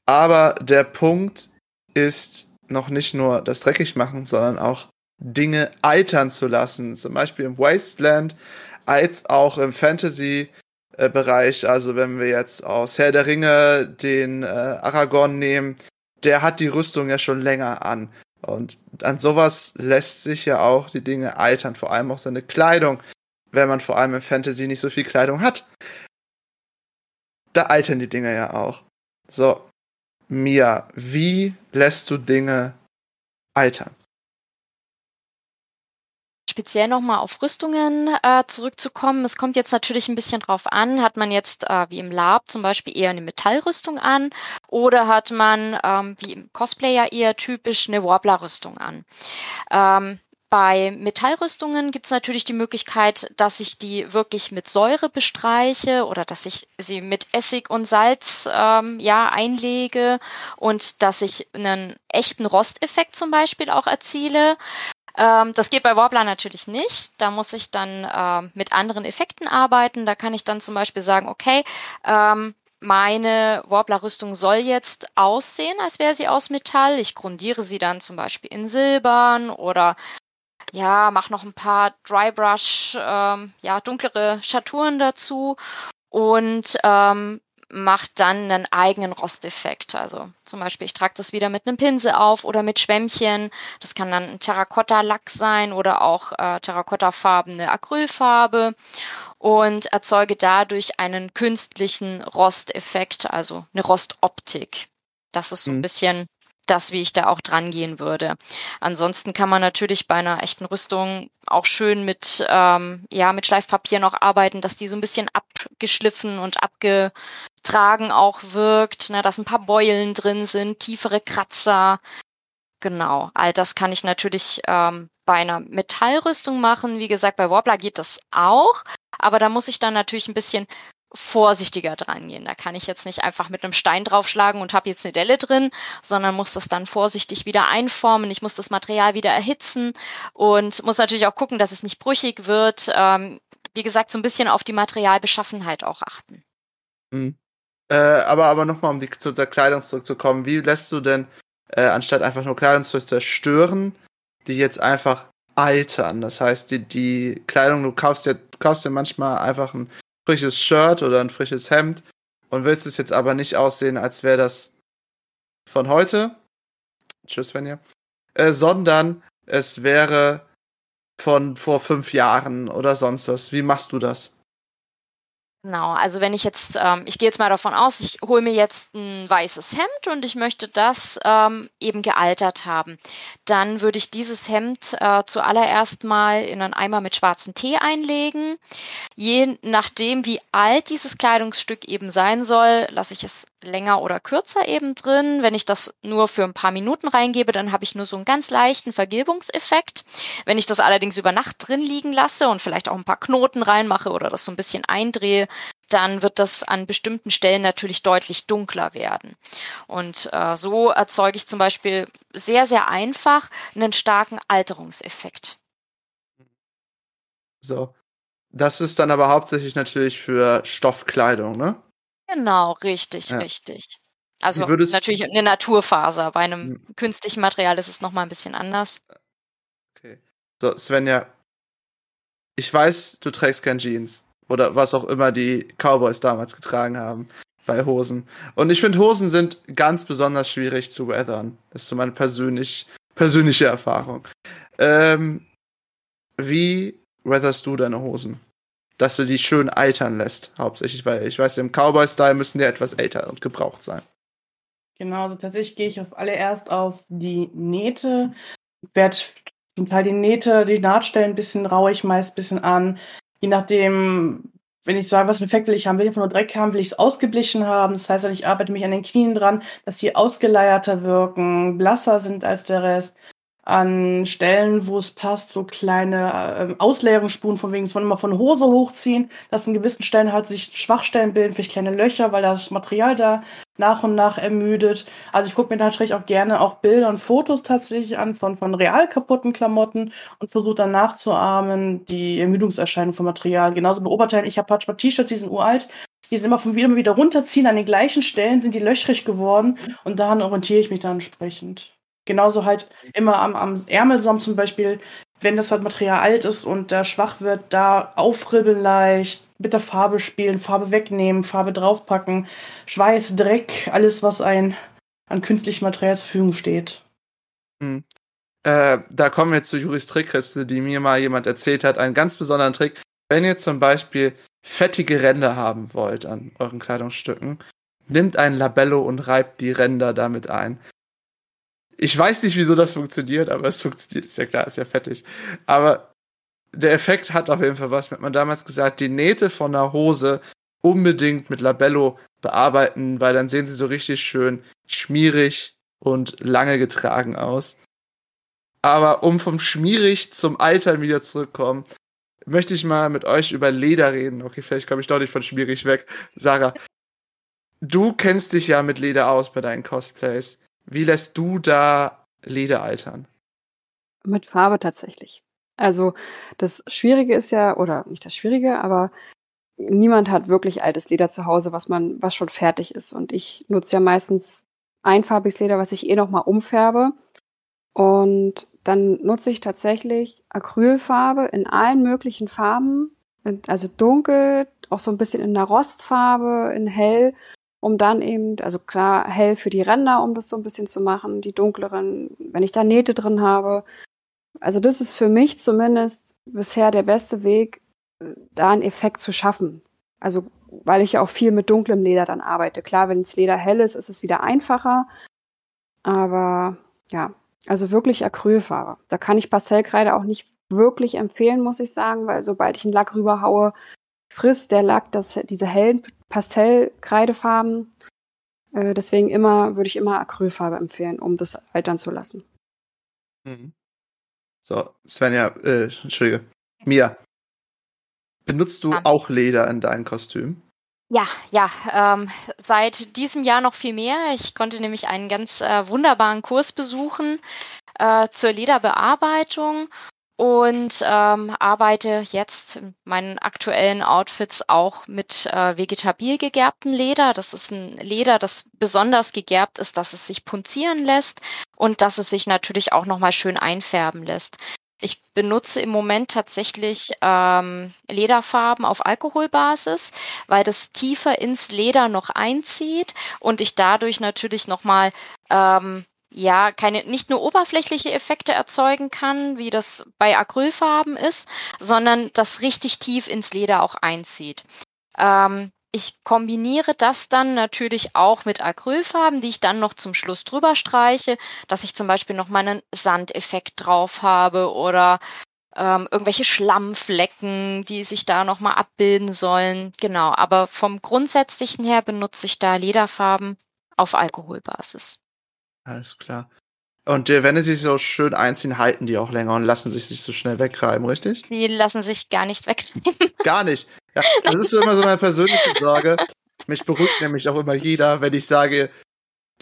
Aber der Punkt ist noch nicht nur das dreckig machen, sondern auch Dinge altern zu lassen. Zum Beispiel im Wasteland als auch im Fantasy-Bereich. Also wenn wir jetzt aus Herr der Ringe den äh, Aragorn nehmen, der hat die Rüstung ja schon länger an. Und an sowas lässt sich ja auch die Dinge altern, vor allem auch seine Kleidung, wenn man vor allem im Fantasy nicht so viel Kleidung hat. Da altern die Dinge ja auch. So, Mia, wie lässt du Dinge altern? Speziell nochmal auf Rüstungen äh, zurückzukommen. Es kommt jetzt natürlich ein bisschen drauf an, hat man jetzt äh, wie im Lab zum Beispiel eher eine Metallrüstung an oder hat man ähm, wie im Cosplay ja eher typisch eine Warbler-Rüstung an. Ähm, bei Metallrüstungen gibt es natürlich die Möglichkeit, dass ich die wirklich mit Säure bestreiche oder dass ich sie mit Essig und Salz ähm, ja einlege und dass ich einen echten Rosteffekt zum Beispiel auch erziele. Ähm, das geht bei Warbler natürlich nicht. Da muss ich dann äh, mit anderen Effekten arbeiten. Da kann ich dann zum Beispiel sagen, okay, ähm, meine Warbler-Rüstung soll jetzt aussehen, als wäre sie aus Metall. Ich grundiere sie dann zum Beispiel in Silbern oder ja, mache noch ein paar Drybrush, ähm, ja, dunklere Schaturen dazu und ähm, macht dann einen eigenen Rosteffekt. Also zum Beispiel, ich trage das wieder mit einem Pinsel auf oder mit Schwämmchen. Das kann dann ein Terrakotta-Lack sein oder auch äh, Terrakotta-farbene Acrylfarbe und erzeuge dadurch einen künstlichen Rosteffekt, also eine Rostoptik. Das ist so ein mhm. bisschen das, wie ich da auch dran gehen würde. Ansonsten kann man natürlich bei einer echten Rüstung auch schön mit, ähm, ja, mit Schleifpapier noch arbeiten, dass die so ein bisschen abgeschliffen und abgetragen auch wirkt, ne, dass ein paar Beulen drin sind, tiefere Kratzer. Genau, all das kann ich natürlich ähm, bei einer Metallrüstung machen. Wie gesagt, bei Warbler geht das auch. aber da muss ich dann natürlich ein bisschen vorsichtiger dran gehen. Da kann ich jetzt nicht einfach mit einem Stein draufschlagen und habe jetzt eine Delle drin, sondern muss das dann vorsichtig wieder einformen. Ich muss das Material wieder erhitzen und muss natürlich auch gucken, dass es nicht brüchig wird. Ähm, wie gesagt, so ein bisschen auf die Materialbeschaffenheit auch achten. Mhm. Äh, aber aber nochmal, um die, zu der Kleidung zurückzukommen, wie lässt du denn, äh, anstatt einfach nur Kleidung zu zerstören, die jetzt einfach altern? Das heißt, die, die Kleidung, du kaufst dir, kaufst dir manchmal einfach ein frisches Shirt oder ein frisches Hemd und willst es jetzt aber nicht aussehen, als wäre das von heute. Tschüss, Svenja. Äh, sondern es wäre von vor fünf Jahren oder sonst was. Wie machst du das? Genau, also wenn ich jetzt, ähm, ich gehe jetzt mal davon aus, ich hole mir jetzt ein weißes Hemd und ich möchte das ähm, eben gealtert haben, dann würde ich dieses Hemd äh, zuallererst mal in einen Eimer mit schwarzem Tee einlegen. Je nachdem, wie alt dieses Kleidungsstück eben sein soll, lasse ich es länger oder kürzer eben drin. Wenn ich das nur für ein paar Minuten reingebe, dann habe ich nur so einen ganz leichten Vergilbungseffekt. Wenn ich das allerdings über Nacht drin liegen lasse und vielleicht auch ein paar Knoten reinmache oder das so ein bisschen eindrehe, dann wird das an bestimmten Stellen natürlich deutlich dunkler werden. Und äh, so erzeuge ich zum Beispiel sehr, sehr einfach einen starken Alterungseffekt. So. Das ist dann aber hauptsächlich natürlich für Stoffkleidung, ne? Genau, richtig, ja. richtig. Also natürlich eine Naturfaser. Bei einem hm. künstlichen Material ist es nochmal ein bisschen anders. Okay. So, Svenja, ich weiß, du trägst kein Jeans. Oder was auch immer die Cowboys damals getragen haben bei Hosen. Und ich finde, Hosen sind ganz besonders schwierig zu weathern. Das ist so meine persönlich, persönliche Erfahrung. Ähm, wie weatherst du deine Hosen? Dass du die schön altern lässt, hauptsächlich, weil ich weiß, im Cowboy-Style müssen die etwas älter und gebraucht sein. Genau, also tatsächlich gehe ich auf allererst auf die Nähte. Ich werde zum Teil die Nähte, die Nahtstellen ein bisschen raue ich meist ein bisschen an je nachdem, wenn ich sage, was für einen Effekt will ich haben, will ich einfach nur Dreck haben, will ich es ausgeblichen haben. Das heißt, ich arbeite mich an den Knien dran, dass die ausgeleierter wirken, blasser sind als der Rest. An Stellen, wo es passt, so kleine äh, Ausleerungsspuren, von wegen, es immer von Hose hochziehen, dass in gewissen Stellen halt sich Schwachstellen bilden, vielleicht kleine Löcher, weil das Material da nach und nach ermüdet. Also ich gucke mir tatsächlich auch gerne auch Bilder und Fotos tatsächlich an von, von real kaputten Klamotten und versuche dann nachzuahmen die Ermüdungserscheinung von Material. Genauso Oberteilen. Ich habe manchmal T-Shirts, die sind uralt. Die sind immer von wieder, wieder runterziehen. An den gleichen Stellen sind die löchrig geworden und daran orientiere ich mich dann entsprechend. Genauso halt immer am, am Ärmelsaum zum Beispiel, wenn das halt Material alt ist und da schwach wird, da aufribbeln leicht, mit der Farbe spielen, Farbe wegnehmen, Farbe draufpacken, Schweiß, Dreck, alles, was ein an künstlichem Material zur Verfügung steht. Hm. Äh, da kommen wir zur Juris Trickkiste, die mir mal jemand erzählt hat. Einen ganz besonderen Trick. Wenn ihr zum Beispiel fettige Ränder haben wollt an euren Kleidungsstücken, nimmt ein Labello und reibt die Ränder damit ein. Ich weiß nicht, wieso das funktioniert, aber es funktioniert, ist ja klar, ist ja fettig. Aber der Effekt hat auf jeden Fall was. Mir hat man damals gesagt, die Nähte von einer Hose unbedingt mit Labello bearbeiten, weil dann sehen sie so richtig schön schmierig und lange getragen aus. Aber um vom schmierig zum Altern wieder zurückkommen, möchte ich mal mit euch über Leder reden. Okay, vielleicht komme ich doch nicht von schmierig weg. Sarah, du kennst dich ja mit Leder aus bei deinen Cosplays. Wie lässt du da Leder altern? Mit Farbe tatsächlich. Also das Schwierige ist ja, oder nicht das Schwierige, aber niemand hat wirklich altes Leder zu Hause, was man, was schon fertig ist. Und ich nutze ja meistens einfarbiges Leder, was ich eh nochmal umfärbe. Und dann nutze ich tatsächlich Acrylfarbe in allen möglichen Farben, also dunkel, auch so ein bisschen in einer Rostfarbe, in hell, um dann eben, also klar, hell für die Ränder, um das so ein bisschen zu machen, die dunkleren, wenn ich da Nähte drin habe, also das ist für mich zumindest bisher der beste Weg, da einen Effekt zu schaffen. Also weil ich ja auch viel mit dunklem Leder dann arbeite. Klar, wenn das Leder hell ist, ist es wieder einfacher. Aber ja, also wirklich Acrylfarbe. Da kann ich Pastellkreide auch nicht wirklich empfehlen, muss ich sagen, weil sobald ich einen Lack rüberhaue, frisst der Lack das, diese hellen Pastellkreidefarben. Äh, deswegen immer, würde ich immer Acrylfarbe empfehlen, um das altern zu lassen. Mhm. So, Svenja, äh, Entschuldige. Mia. benutzt du auch Leder in deinem Kostüm? Ja, ja, ähm, seit diesem Jahr noch viel mehr. Ich konnte nämlich einen ganz äh, wunderbaren Kurs besuchen äh, zur Lederbearbeitung und ähm, arbeite jetzt in meinen aktuellen Outfits auch mit äh, vegetabil gegerbtem Leder. Das ist ein Leder, das besonders gegerbt ist, dass es sich punzieren lässt und dass es sich natürlich auch nochmal schön einfärben lässt. Ich benutze im Moment tatsächlich ähm, Lederfarben auf Alkoholbasis, weil das tiefer ins Leder noch einzieht und ich dadurch natürlich nochmal ähm, ja, keine, nicht nur oberflächliche Effekte erzeugen kann, wie das bei Acrylfarben ist, sondern das richtig tief ins Leder auch einzieht. Ähm, ich kombiniere das dann natürlich auch mit Acrylfarben, die ich dann noch zum Schluss drüber streiche, dass ich zum Beispiel noch mal einen Sandeffekt drauf habe oder ähm, irgendwelche Schlammflecken, die sich da noch mal abbilden sollen. Genau, aber vom Grundsätzlichen her benutze ich da Lederfarben auf Alkoholbasis. Alles klar. Und äh, wenn sie sich so schön einziehen, halten die auch länger und lassen sich nicht so schnell wegreiben, richtig? Die lassen sich gar nicht wegreiben. <laughs> Gar nicht. Ja, das ist immer so meine persönliche Sorge. Mich beruhigt nämlich auch immer jeder, wenn ich sage,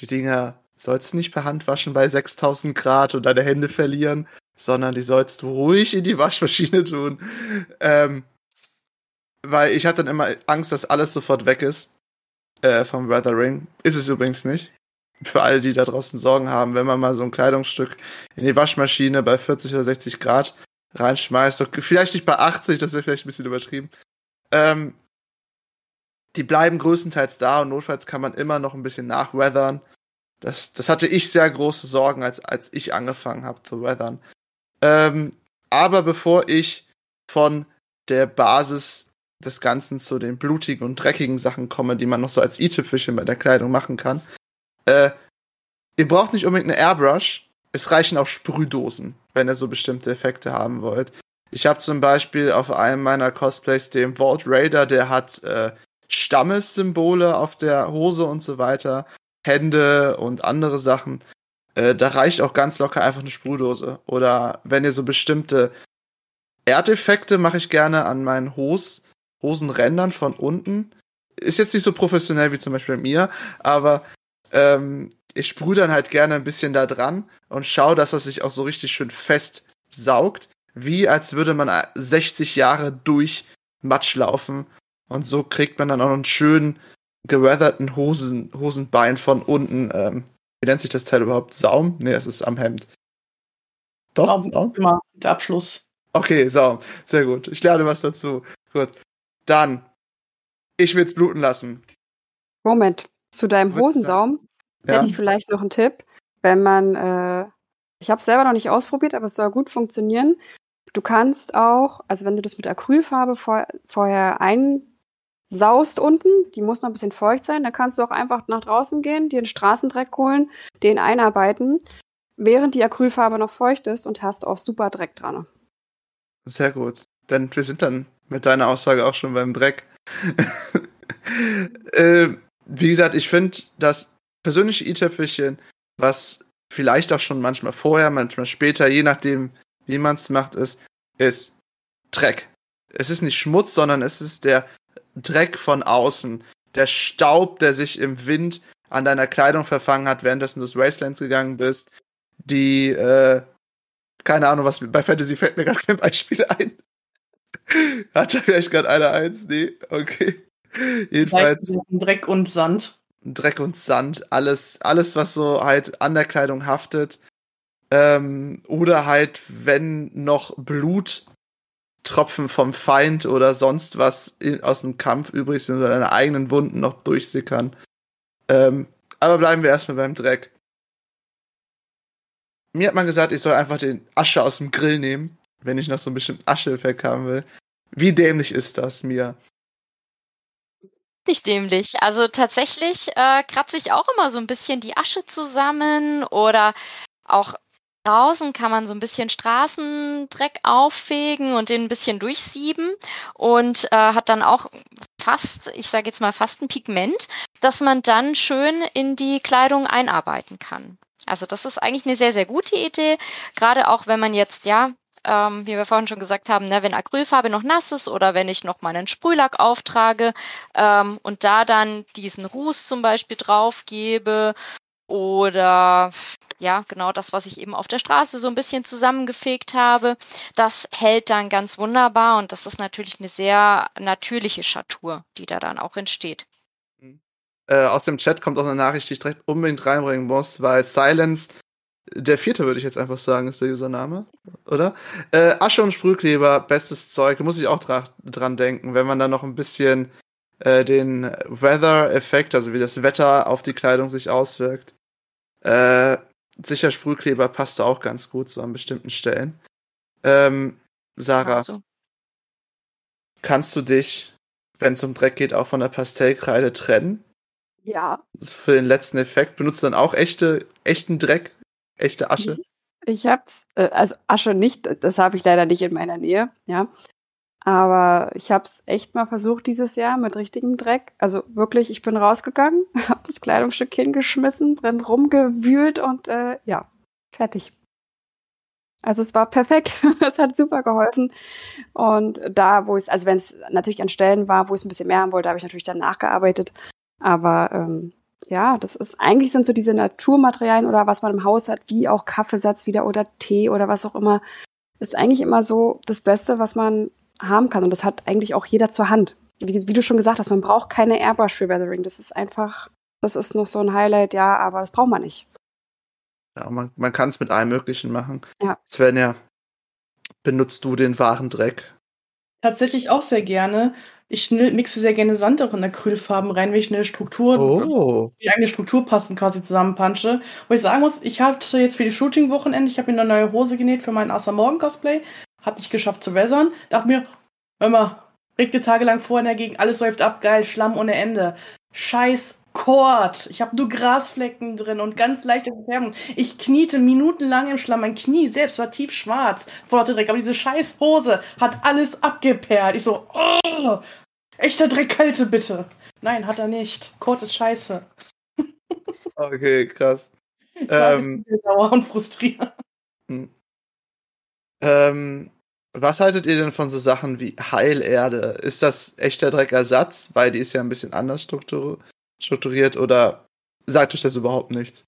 die Dinger sollst du nicht per Hand waschen bei 6000 Grad und deine Hände verlieren, sondern die sollst du ruhig in die Waschmaschine tun. Ähm, weil ich hatte dann immer Angst, dass alles sofort weg ist äh, vom Weathering. Ist es übrigens nicht für alle, die da draußen Sorgen haben, wenn man mal so ein Kleidungsstück in die Waschmaschine bei 40 oder 60 Grad reinschmeißt, vielleicht nicht bei 80, das wäre vielleicht ein bisschen übertrieben, ähm, die bleiben größtenteils da und notfalls kann man immer noch ein bisschen nachweathern. Das, das hatte ich sehr große Sorgen, als, als ich angefangen habe zu weathern. Ähm, aber bevor ich von der Basis des Ganzen zu den blutigen und dreckigen Sachen komme, die man noch so als i-Tüpfelchen bei der Kleidung machen kann, äh, ihr braucht nicht unbedingt eine Airbrush. Es reichen auch Sprühdosen, wenn ihr so bestimmte Effekte haben wollt. Ich habe zum Beispiel auf einem meiner Cosplays den Vault Raider, der hat äh, Stammessymbole auf der Hose und so weiter, Hände und andere Sachen. Äh, da reicht auch ganz locker einfach eine Sprühdose. Oder wenn ihr so bestimmte Erdeffekte mache ich gerne an meinen Hos Hosenrändern von unten. Ist jetzt nicht so professionell wie zum Beispiel mir, aber ähm, ich sprühe dann halt gerne ein bisschen da dran und schaue, dass das sich auch so richtig schön fest saugt, wie als würde man 60 Jahre durch Matsch laufen. Und so kriegt man dann auch einen schönen geweatherten Hosen, Hosenbein von unten. Ähm, wie nennt sich das Teil überhaupt? Saum? Nee, es ist am Hemd. Doch, Saum, Saum? Immer der Abschluss. Okay, Saum. Sehr gut. Ich lerne was dazu. Gut. Dann. Ich will's bluten lassen. Moment. Zu deinem Hosensaum ja. hätte ich vielleicht noch einen Tipp. Wenn man, äh, ich habe es selber noch nicht ausprobiert, aber es soll gut funktionieren. Du kannst auch, also wenn du das mit Acrylfarbe vor, vorher einsaust unten, die muss noch ein bisschen feucht sein, dann kannst du auch einfach nach draußen gehen, dir einen Straßendreck holen, den einarbeiten, während die Acrylfarbe noch feucht ist und hast auch super Dreck dran. Sehr gut. Denn wir sind dann mit deiner Aussage auch schon beim Dreck. <laughs> äh, wie gesagt, ich finde das persönliche i-Töpfelchen, was vielleicht auch schon manchmal vorher, manchmal später, je nachdem, wie man es macht, ist, ist Dreck. Es ist nicht Schmutz, sondern es ist der Dreck von außen. Der Staub, der sich im Wind an deiner Kleidung verfangen hat, währenddessen du das Wastelands gegangen bist. Die, äh, keine Ahnung, was bei Fantasy fällt mir <laughs> gar kein Beispiel ein. Hat da vielleicht gerade einer eins? Nee, okay. Jedenfalls. Dreck und Sand. Dreck und Sand, alles, alles, was so halt an der Kleidung haftet. Ähm, oder halt, wenn noch Bluttropfen vom Feind oder sonst was in, aus dem Kampf übrig sind oder deine eigenen Wunden noch durchsickern. Ähm, aber bleiben wir erstmal beim Dreck. Mir hat man gesagt, ich soll einfach den Asche aus dem Grill nehmen, wenn ich noch so ein bestimmten Ascheeffekt haben will. Wie dämlich ist das mir? Nicht dämlich. Also tatsächlich äh, kratze ich auch immer so ein bisschen die Asche zusammen oder auch draußen kann man so ein bisschen Straßendreck auffegen und den ein bisschen durchsieben und äh, hat dann auch fast, ich sage jetzt mal fast ein Pigment, das man dann schön in die Kleidung einarbeiten kann. Also das ist eigentlich eine sehr, sehr gute Idee, gerade auch wenn man jetzt ja ähm, wie wir vorhin schon gesagt haben, ne, wenn Acrylfarbe noch nass ist oder wenn ich noch mal einen Sprühlack auftrage ähm, und da dann diesen Ruß zum Beispiel drauf gebe oder ja, genau das, was ich eben auf der Straße so ein bisschen zusammengefegt habe, das hält dann ganz wunderbar und das ist natürlich eine sehr natürliche Schatur, die da dann auch entsteht. Äh, aus dem Chat kommt auch eine Nachricht, die ich direkt unbedingt reinbringen muss, weil Silence, der vierte würde ich jetzt einfach sagen, ist der Username, oder? Äh, Asche und Sprühkleber, bestes Zeug, muss ich auch dra dran denken, wenn man dann noch ein bisschen äh, den Weather-Effekt, also wie das Wetter auf die Kleidung sich auswirkt. Äh, sicher Sprühkleber passt da auch ganz gut, so an bestimmten Stellen. Ähm, Sarah, Also, kannst du dich, wenn es um Dreck geht, auch von der Pastellkreide trennen? Ja, Für den letzten Effekt benutzt du dann auch echte, echten Dreck, echte Asche? ich hab's, äh, also Asche nicht, das habe ich leider nicht in meiner Nähe, ja. Aber ich habe es echt mal versucht dieses Jahr mit richtigem Dreck. Also wirklich, ich bin rausgegangen, <laughs> habe das Kleidungsstück hingeschmissen, drin rumgewühlt und äh, ja, fertig. Also es war perfekt. <laughs> es hat super geholfen. Und da, wo es, also wenn es natürlich an Stellen war, wo es ein bisschen mehr haben wollte, habe ich natürlich dann nachgearbeitet. Aber ähm, ja, das ist eigentlich sind so diese Naturmaterialien oder was man im Haus hat, wie auch Kaffeesatz wieder oder Tee oder was auch immer, ist eigentlich immer so das Beste, was man haben kann. Und das hat eigentlich auch jeder zur Hand. Wie, wie du schon gesagt hast, man braucht keine Airbrush für Weathering. Das ist einfach, das ist noch so ein Highlight, ja, aber das braucht man nicht. Ja, man, man kann es mit allem Möglichen machen. Ja. Svenja, benutzt du den wahren Dreck? Tatsächlich auch sehr gerne. Ich mixe sehr gerne Sand auch in Acrylfarben rein, wenn ich eine Struktur, Oh. die eigene Struktur passen quasi zusammenpansche. Wo ich sagen muss, ich hatte jetzt für die Shooting-Wochenende, ich habe mir eine neue Hose genäht für meinen Asa Morgen Cosplay. Hat nicht geschafft zu wässern. Dachte mir, hör mal, regte tagelang vor in der Gegend, alles läuft ab, geil, Schlamm ohne Ende. Scheiß Kord. Ich habe nur Grasflecken drin und ganz leichte Verfärbung. Ich kniete minutenlang im Schlamm. Mein Knie selbst war tief schwarz vor lauter Dreck. Aber diese scheiß Hose hat alles abgeperlt. Ich so, oh, echter Dreckkalte bitte. Nein, hat er nicht. Kord ist scheiße. Okay, krass. <laughs> Ich Ähm. sauer und frustriert. Ähm, was haltet ihr denn von so Sachen wie Heilerde? Ist das echter Dreckersatz? Weil die ist ja ein bisschen anders struktur strukturiert oder sagt euch das überhaupt nichts?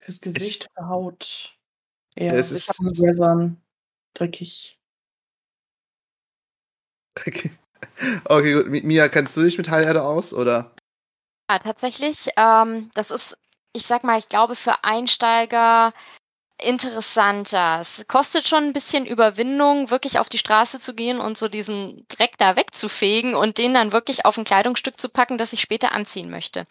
Fürs Gesicht, für Haut. Ja, Es ich ist- Gräsern. Dreckig. Okay, okay gut. Mi- Mia, kennst du dich mit Heilerde aus oder? Ja, tatsächlich. Ähm, das ist, ich sag mal, ich glaube, für Einsteiger interessanter. Es kostet schon ein bisschen Überwindung, wirklich auf die Straße zu gehen und so diesen Dreck da wegzufegen und den dann wirklich auf ein Kleidungsstück zu packen, das ich später anziehen möchte.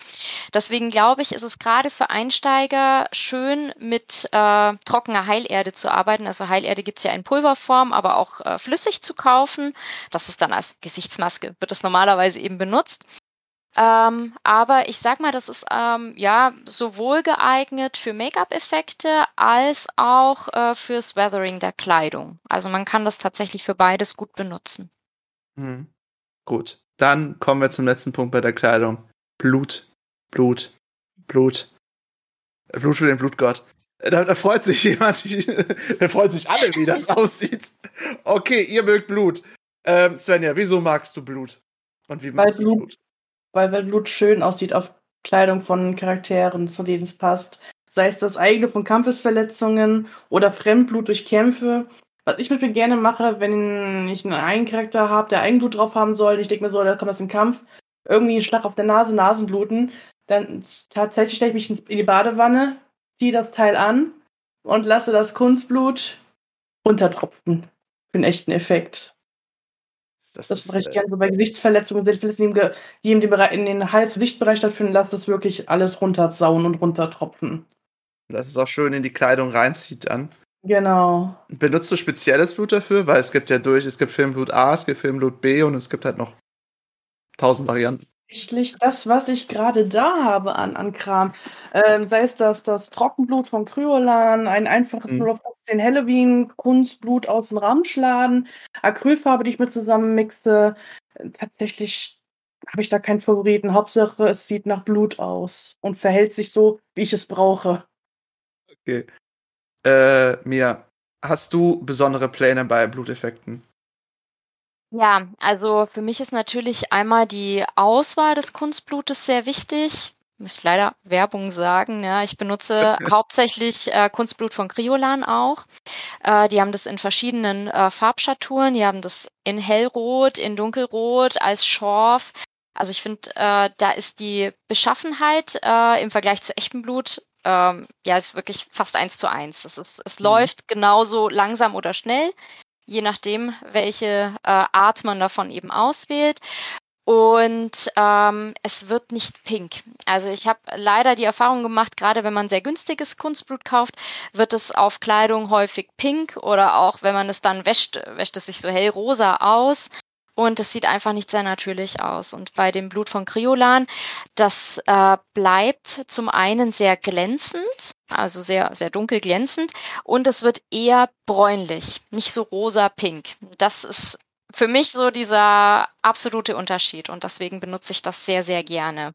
Deswegen glaube ich, ist es gerade für Einsteiger schön, mit äh, trockener Heilerde zu arbeiten. Also Heilerde gibt es ja in Pulverform, aber auch äh, flüssig zu kaufen. Das ist dann als Gesichtsmaske, wird das normalerweise eben benutzt. Ähm, aber ich sag mal, das ist ähm, ja sowohl geeignet für Make-up-Effekte als auch äh, fürs Weathering der Kleidung. Also man kann das tatsächlich für beides gut benutzen. Hm. Gut. Dann kommen wir zum letzten Punkt bei der Kleidung. Blut. Blut. Blut. Blut für den Blutgott. Da, da freut sich <laughs> jemand, da freuen sich alle, wie das <laughs> aussieht. Okay, ihr mögt Blut. Ähm, Svenja, wieso magst du Blut? Und wie Weil magst du Blut- Blut? Weil, weil Blut schön aussieht auf Kleidung von Charakteren, zu denen es passt. Sei es das eigene von Kampfesverletzungen oder Fremdblut durch Kämpfe. Was ich mit mir gerne mache, wenn ich einen eigenen Charakter habe, der Eigenblut drauf haben soll, ich denke mir so, da kommt das in Kampf, irgendwie ein Schlag auf der Nase, Nasenbluten, dann tatsächlich stelle ich mich in die Badewanne, ziehe das Teil an und lasse das Kunstblut runtertropfen. Für einen echten Effekt. Das ist, mache ich äh, gerne so bei Gesichtsverletzungen, Gesichtsverletzungen, die im in den Hals-Sichtbereich stattfinden, lass das wirklich alles runtersauen und runtertropfen. dass es auch schön in die Kleidung reinzieht dann. Genau. Benutzt du spezielles Blut dafür? Weil es gibt ja durch, es gibt Filmblut A, es gibt Filmblut B und es gibt halt noch tausend Varianten. Tatsächlich das, was ich gerade da habe an, an Kram. Ähm, sei es das, das Trockenblut von Kryolan, ein einfaches Mhm. 0 auf 15 Halloween, Kunstblut aus dem Ramschladen, Acrylfarbe, die ich mit zusammenmixe. Äh, Tatsächlich habe ich da keinen Favoriten. Hauptsache, es sieht nach Blut aus und verhält sich so, wie ich es brauche. Okay. Äh, Mia, hast du besondere Pläne bei Bluteffekten? Ja, also für mich ist natürlich einmal die Auswahl des Kunstblutes sehr wichtig. Muss ich leider Werbung sagen. Ja, ich benutze <laughs> hauptsächlich äh, Kunstblut von Kriolan auch. Äh, die haben das in verschiedenen äh, Farbschaturen. Die haben das in hellrot, in dunkelrot, als Schorf. Also ich finde, äh, da ist die Beschaffenheit äh, im Vergleich zu echtem Blut ähm, ja ist wirklich fast eins zu eins. Ist, es mhm. läuft genauso langsam oder schnell je nachdem, welche äh, Art man davon eben auswählt. Und ähm, es wird nicht pink. Also ich habe leider die Erfahrung gemacht, gerade wenn man sehr günstiges Kunstblut kauft, wird es auf Kleidung häufig pink oder auch wenn man es dann wäscht, wäscht es sich so hellrosa aus. Und es sieht einfach nicht sehr natürlich aus. Und bei dem Blut von Kriolan, das äh, bleibt zum einen sehr glänzend, also sehr, sehr dunkel glänzend, und es wird eher bräunlich, nicht so rosa-pink. Das ist für mich so dieser absolute Unterschied und deswegen benutze ich das sehr, sehr gerne.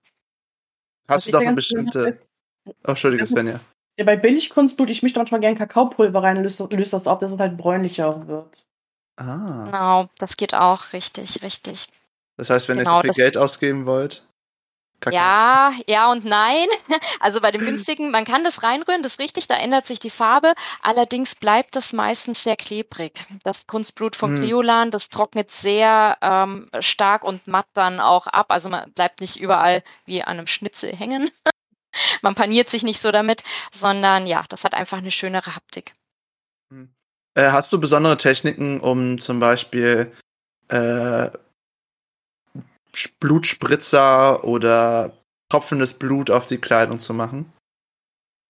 Hast du doch eine bestimmte. Oh, Entschuldige, Svenja. Ja, bei Billigkunstblut, ich mische manchmal gerne Kakaopulver rein und löst, löst das auf, dass es halt bräunlicher wird. Ah. Genau, das geht auch richtig, richtig. Das heißt, wenn genau, ihr so viel Geld ausgeben wollt? Kakao. Ja, ja und nein. <laughs> Also bei dem günstigen, man kann das reinrühren, das ist richtig, da ändert sich die Farbe. Allerdings bleibt das meistens sehr klebrig. Das Kunstblut von hm. Kriolan, das trocknet sehr ähm, stark und matt dann auch ab. Also man bleibt nicht überall wie an einem Schnitzel hängen. <laughs> man paniert sich nicht so damit, sondern ja, das hat einfach eine schönere Haptik. Hm. Äh, hast du besondere Techniken, um zum Beispiel äh, Blutspritzer oder tropfendes Blut auf die Kleidung zu machen?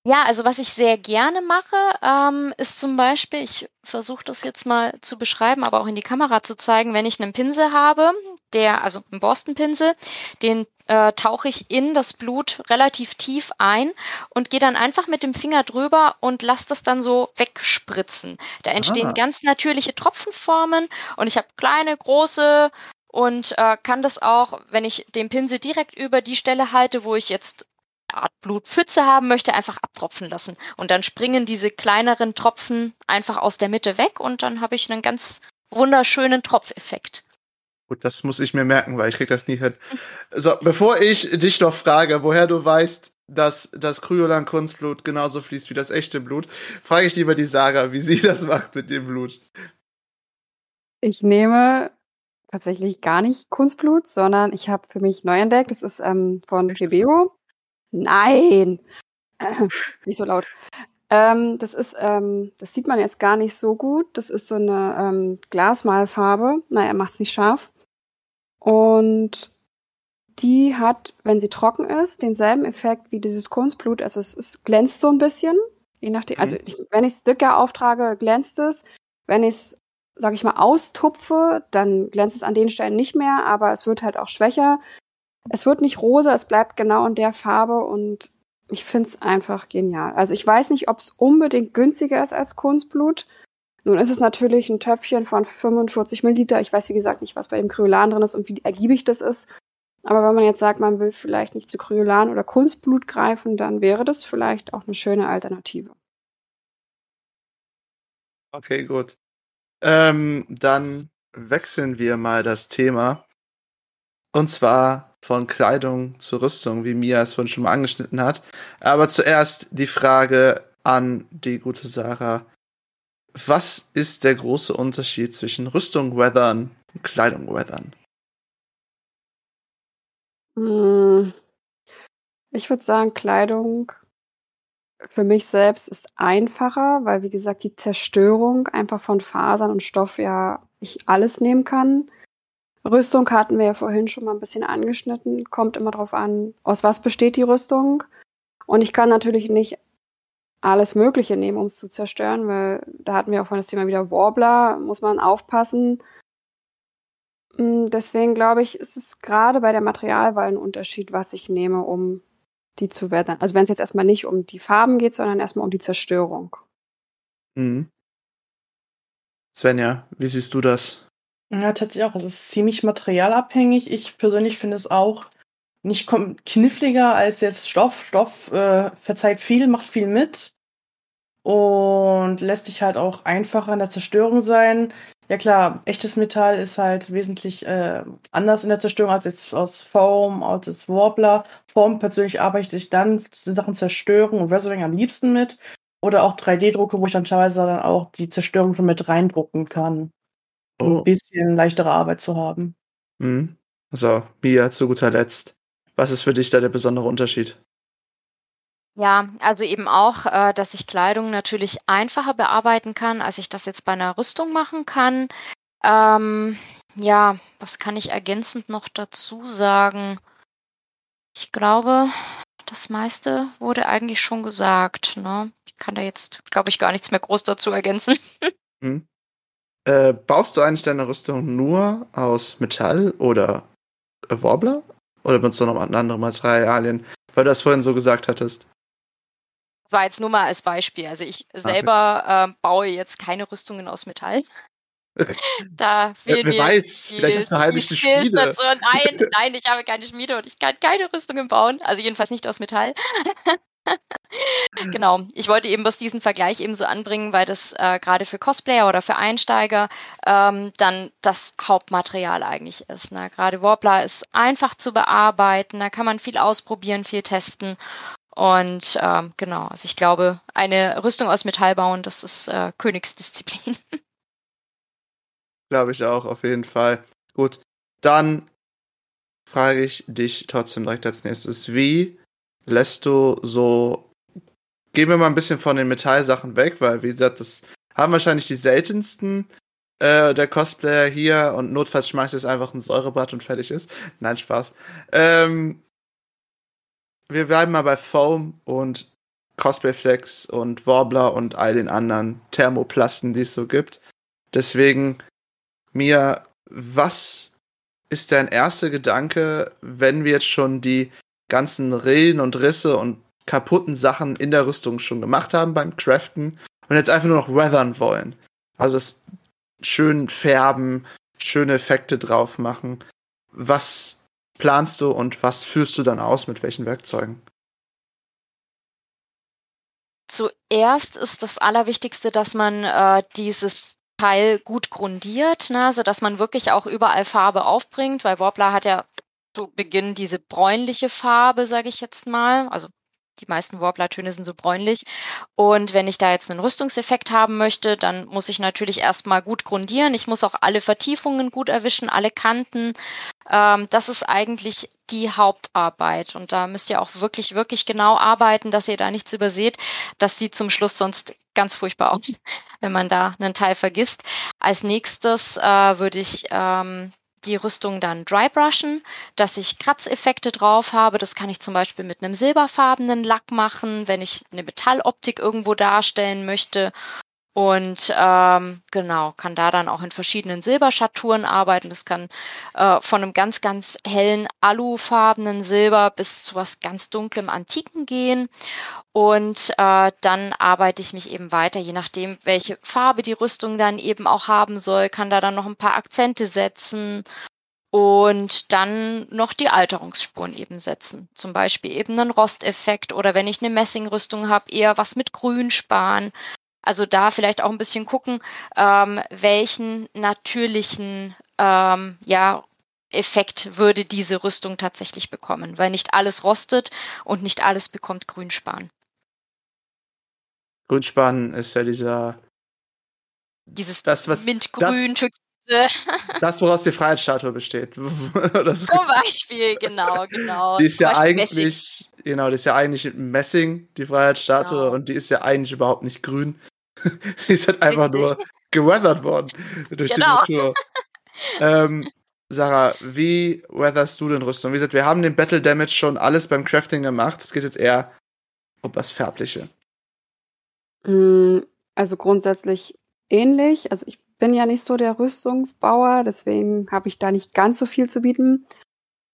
Ja, also was ich sehr gerne mache, ähm, ist zum Beispiel, ich versuche das jetzt mal zu beschreiben, aber auch in die Kamera zu zeigen, wenn ich einen Pinsel habe, der, also einen Borstenpinsel, den äh, tauche ich in das Blut relativ tief ein und gehe dann einfach mit dem Finger drüber und lasse das dann so wegspritzen. Da entstehen ah. ganz natürliche Tropfenformen und ich habe kleine, große, und äh, kann das auch, wenn ich den Pinsel direkt über die Stelle halte, wo ich jetzt eine Art Blutpfütze haben möchte, einfach abtropfen lassen. Und dann springen diese kleineren Tropfen einfach aus der Mitte weg und dann habe ich einen ganz wunderschönen Tropfeffekt. Gut, das muss ich mir merken, weil ich krieg das nie hin. So, bevor ich dich noch frage, woher du weißt, dass das Kryolan-Kunstblut genauso fließt wie das echte Blut, frage ich lieber die Saga, wie sie <laughs> das macht mit dem Blut. Ich nehme tatsächlich gar nicht Kunstblut, sondern ich habe für mich neu entdeckt. Das ist ähm, von Pebeo. Nein! <laughs> nicht so laut. Ähm, das ist, ähm, das sieht man jetzt gar nicht so gut. Das ist so eine ähm, Glasmalfarbe. Naja, macht es nicht scharf. Und die hat, wenn sie trocken ist, denselben Effekt wie dieses Kunstblut. Also es, es glänzt so ein bisschen. Je nachdem, also mhm. ich, wenn ich es dicker auftrage, glänzt es. Wenn ich es sage ich mal, austupfe, dann glänzt es an den Stellen nicht mehr, aber es wird halt auch schwächer. Es wird nicht rosa, es bleibt genau in der Farbe und ich finde es einfach genial. Also ich weiß nicht, ob es unbedingt günstiger ist als Kunstblut. Nun ist es natürlich ein Töpfchen von 45 Milliliter. Ich weiß, wie gesagt, nicht, was bei dem Kryolan drin ist und wie ergiebig das ist. Aber wenn man jetzt sagt, man will vielleicht nicht zu Kryolan oder Kunstblut greifen, dann wäre das vielleicht auch eine schöne Alternative. Okay, gut. Ähm, dann wechseln wir mal das Thema. Und zwar von Kleidung zu Rüstung, wie Mia es vorhin schon mal angeschnitten hat. Aber zuerst die Frage an die gute Sarah. Was ist der große Unterschied zwischen Rüstung weathern und Kleidung weathern? Hm. Ich würde sagen, Kleidung für mich selbst ist einfacher, weil wie gesagt die Zerstörung einfach von Fasern und Stoff ja ich alles nehmen kann. Rüstung hatten wir ja vorhin schon mal ein bisschen angeschnitten. Kommt immer darauf an, aus was besteht die Rüstung. Und ich kann natürlich nicht alles Mögliche nehmen, um es zu zerstören, weil da hatten wir auch von das Thema wieder Warbler, muss man aufpassen. Hm, deswegen glaube ich, ist es gerade bei der Materialwahl ein Unterschied, was ich nehme, um die zu weathern. Also wenn es jetzt erstmal nicht um die Farben geht, sondern erstmal um die Zerstörung. Mhm. Svenja, wie siehst du das? Ja, tatsächlich auch. Es ist ziemlich materialabhängig. Ich persönlich finde es auch nicht kniffliger als jetzt Stoff. Stoff äh, verzeiht viel, macht viel mit. und lässt sich halt auch einfacher in der Zerstörung sein. Ja klar, echtes Metall ist halt wesentlich äh, anders in der Zerstörung als jetzt aus Foam, aus Warbler. Foam persönlich arbeite ich dann in Sachen Zerstörung und Resoling am liebsten mit. Oder auch 3D-Drucke, wo ich dann teilweise dann auch die Zerstörung schon mit reindrucken kann. Um Oh. ein bisschen leichtere Arbeit zu haben. Mhm. So, Mia, zu guter Letzt. Was ist für dich da der besondere Unterschied? Ja, also eben auch, äh, dass ich Kleidung natürlich einfacher bearbeiten kann, als ich das jetzt bei einer Rüstung machen kann. Ähm, ja, was kann ich ergänzend noch dazu sagen? Ich glaube, das meiste wurde eigentlich schon gesagt, ne? Ich kann da jetzt, glaube ich, gar nichts mehr groß dazu ergänzen. <laughs> Hm? Äh, baust du eigentlich deine Rüstung nur aus Metall oder äh, Warbler? Oder benutzt du noch andere Materialien? Weil du das vorhin so gesagt hattest. Das war jetzt nur mal als Beispiel. Also ich selber äh, baue jetzt keine Rüstungen aus Metall. <laughs> Da fehlen wer weiß, die, vielleicht die eine Skills Schmiede. <laughs> Nein, nein, ich habe keine Schmiede und ich kann keine Rüstungen bauen. Also jedenfalls nicht aus Metall. <laughs> genau. Ich wollte eben bloß diesen Vergleich eben so anbringen, weil das äh, gerade für Cosplayer oder für Einsteiger ähm, dann das Hauptmaterial eigentlich ist. Ne? Gerade Warbler ist einfach zu bearbeiten, da kann man viel ausprobieren, viel testen. Und ähm, genau, also ich glaube, eine Rüstung aus Metall bauen, das ist äh, Königsdisziplin. <laughs> Glaube ich auch, auf jeden Fall. Gut, dann frage ich dich trotzdem direkt als nächstes. Wie lässt du so. Gehen wir mal ein bisschen von den Metallsachen weg, weil, wie gesagt, das haben wahrscheinlich die seltensten äh, der Cosplayer hier und notfalls schmeißt es einfach ein Säurebad und fertig ist. Nein, Spaß. Ähm, wir bleiben mal bei Foam und Cosplayflex und Warbler und all den anderen Thermoplasten, die es so gibt. Deswegen mir, was ist dein erster Gedanke, wenn wir jetzt schon die ganzen Rillen und Risse und kaputten Sachen in der Rüstung schon gemacht haben beim Craften und jetzt einfach nur noch weathern wollen? Also es schön färben, schöne Effekte drauf machen. Was planst du und was führst du dann aus mit welchen Werkzeugen? Zuerst ist das Allerwichtigste, dass man äh, dieses Teil gut grundiert, ne, sodass man wirklich auch überall Farbe aufbringt, weil Warbler hat ja zu Beginn diese bräunliche Farbe, sage ich jetzt mal. Also die meisten Warbler-Töne sind so bräunlich. Und wenn ich da jetzt einen Rüstungseffekt haben möchte, dann muss ich natürlich erstmal gut grundieren. Ich muss auch alle Vertiefungen gut erwischen, alle Kanten. Ähm, das ist eigentlich die Hauptarbeit. Und da müsst ihr auch wirklich, wirklich genau arbeiten, dass ihr da nichts überseht. Das sieht zum Schluss sonst ganz furchtbar aus, <laughs> wenn man da einen Teil vergisst. Als nächstes äh, würde ich ähm, die Rüstung dann dry brushen, dass ich Kratzeffekte drauf habe. Das kann ich zum Beispiel mit einem silberfarbenen Lack machen, wenn ich eine Metalloptik irgendwo darstellen möchte. Und ähm, genau, kann da dann auch in verschiedenen Silberschaturen arbeiten. Das kann äh, von einem ganz, ganz hellen alufarbenen Silber bis zu was ganz dunklem Antiken gehen. Und äh, dann arbeite ich mich eben weiter, je nachdem, welche Farbe die Rüstung dann eben auch haben soll, kann da dann noch ein paar Akzente setzen und dann noch die Alterungsspuren eben setzen. Zum Beispiel eben einen Rosteffekt oder wenn ich eine Messingrüstung habe, eher was mit Grün sparen. Also da vielleicht auch ein bisschen gucken, ähm, welchen natürlichen ähm, ja, Effekt würde diese Rüstung tatsächlich bekommen, weil nicht alles rostet und nicht alles bekommt Grünspan. Grünspan ist ja dieser. Dieses Das, was- Mintgrün, das-. <laughs> Das, woraus die Freiheitsstatue besteht. <laughs> So. Zum Beispiel, genau, genau. Die ist ja Zum Beispiel Messing. eigentlich, genau, die ist ja eigentlich Messing, die Freiheitsstatue, Genau. und die ist ja eigentlich überhaupt nicht grün. Die ist halt einfach Richtig. nur geweathert worden durch Genau. die Natur. ähm, Sarah, wie weatherst du denn Rüstung? Wie gesagt, wir haben den Battle Damage schon alles beim Crafting gemacht. Es geht jetzt eher um das Färbliche. Mm, Also grundsätzlich ähnlich. Also ich bin ja nicht so der Rüstungsbauer, deswegen habe ich da nicht ganz so viel zu bieten.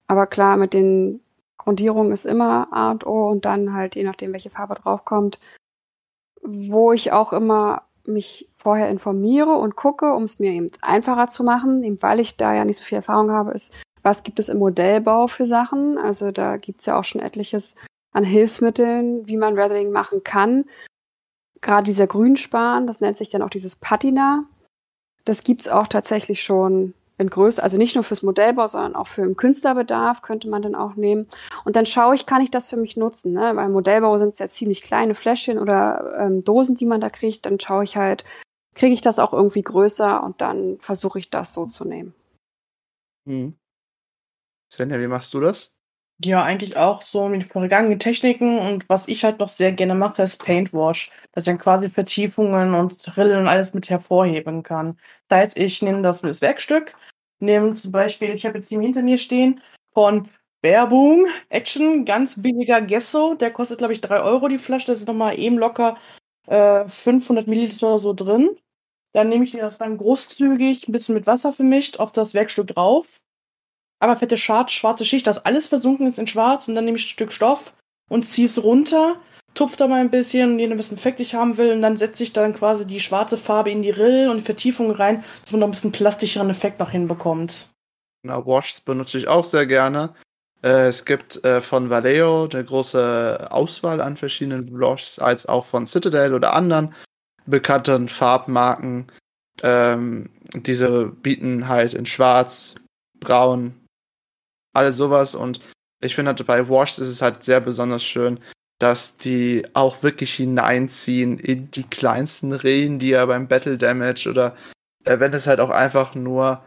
Aber klar, mit den Grundierungen ist immer A und O und dann halt je nachdem, welche Farbe draufkommt. Wo ich auch immer mich vorher informiere und gucke, um es mir eben einfacher zu machen, eben weil ich da ja nicht so viel Erfahrung habe, ist, was gibt es im Modellbau für Sachen? Also da gibt es ja auch schon etliches an Hilfsmitteln, wie man Weathering machen kann gerade dieser Grünspan, das nennt sich dann auch dieses Patina. Das gibt's auch tatsächlich schon in Größe, also nicht nur fürs Modellbau, sondern auch für den Künstlerbedarf könnte man dann auch nehmen. Und dann schaue ich, kann ich das für mich nutzen? Ne? Beim Modellbau sind es ja ziemlich kleine Fläschchen oder ähm, Dosen, die man da kriegt. Dann schaue ich halt, kriege ich das auch irgendwie größer und dann versuche ich das so zu nehmen. Mhm. Svenja, wie machst du das? Ja, eigentlich auch so mit vergangenen Techniken und was ich halt noch sehr gerne mache, ist Paintwash, dass ich dann quasi Vertiefungen und Rillen und alles mit hervorheben kann. Das heißt, ich nehme das, das Werkstück, nehme zum Beispiel, ich habe jetzt hier hinter mir stehen, von Werbung, Action, ganz billiger Gesso, der kostet glaube ich 3 Euro die Flasche, das ist nochmal eben locker äh, 500 Milliliter so drin. Dann nehme ich das dann großzügig, ein bisschen mit Wasser vermischt, auf das Werkstück drauf aber fette Schwarz, schwarze Schicht, dass alles versunken ist in schwarz und dann nehme ich ein Stück Stoff und ziehe es runter, tupfe da mal ein bisschen, je nachdem, Effekt ich haben will und dann setze ich dann quasi die schwarze Farbe in die Rillen und die Vertiefung rein, dass man noch ein bisschen plastischeren Effekt noch hinbekommt. Genau, Washs benutze ich auch sehr gerne. Äh, es gibt äh, von Vallejo eine große Auswahl an verschiedenen Washs, als auch von Citadel oder anderen bekannten Farbmarken. Ähm, diese bieten halt in Schwarz, Braun, alles sowas. Und ich finde halt bei Wash ist es halt sehr besonders schön, dass die auch wirklich hineinziehen in die kleinsten Rillen, die ja beim Battle Damage oder äh, wenn es halt auch einfach nur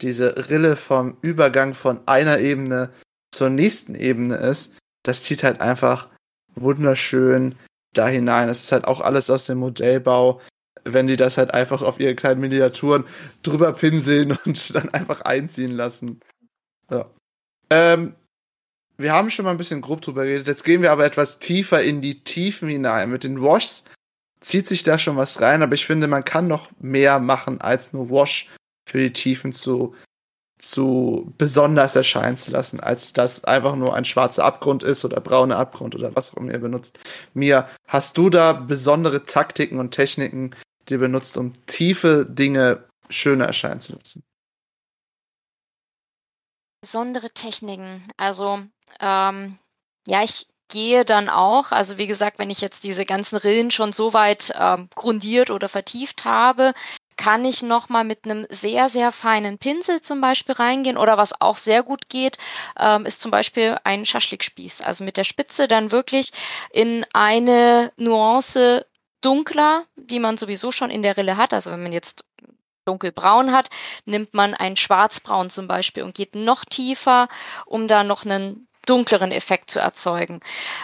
diese Rille vom Übergang von einer Ebene zur nächsten Ebene ist, das zieht halt einfach wunderschön da hinein. Es ist halt auch alles aus dem Modellbau, wenn die das halt einfach auf ihre kleinen Miniaturen drüber pinseln <laughs> und dann einfach einziehen lassen. Ja. Ähm, wir haben schon mal ein bisschen grob drüber geredet. Jetzt gehen wir aber etwas tiefer in die Tiefen hinein. Mit den Washs zieht sich da schon was rein, aber ich finde, man kann noch mehr machen, als nur Wash für die Tiefen zu, zu besonders erscheinen zu lassen, als dass einfach nur ein schwarzer Abgrund ist oder brauner Abgrund oder was auch immer ihr benutzt. Mia, hast du da besondere Taktiken und Techniken, die ihr benutzt, um tiefe Dinge schöner erscheinen zu lassen? Besondere Techniken. Also, ähm, ja, ich gehe dann auch, also wie gesagt, wenn ich jetzt diese ganzen Rillen schon so weit ähm, grundiert oder vertieft habe, kann ich nochmal mit einem sehr, sehr feinen Pinsel zum Beispiel reingehen. Oder was auch sehr gut geht, ähm, ist zum Beispiel ein Schaschlikspieß. Also mit der Spitze dann wirklich in eine Nuance dunkler, die man sowieso schon in der Rille hat. Also wenn man jetzt dunkelbraun hat, nimmt man ein schwarzbraun zum Beispiel und geht noch tiefer, um da noch einen dunkleren Effekt zu erzeugen.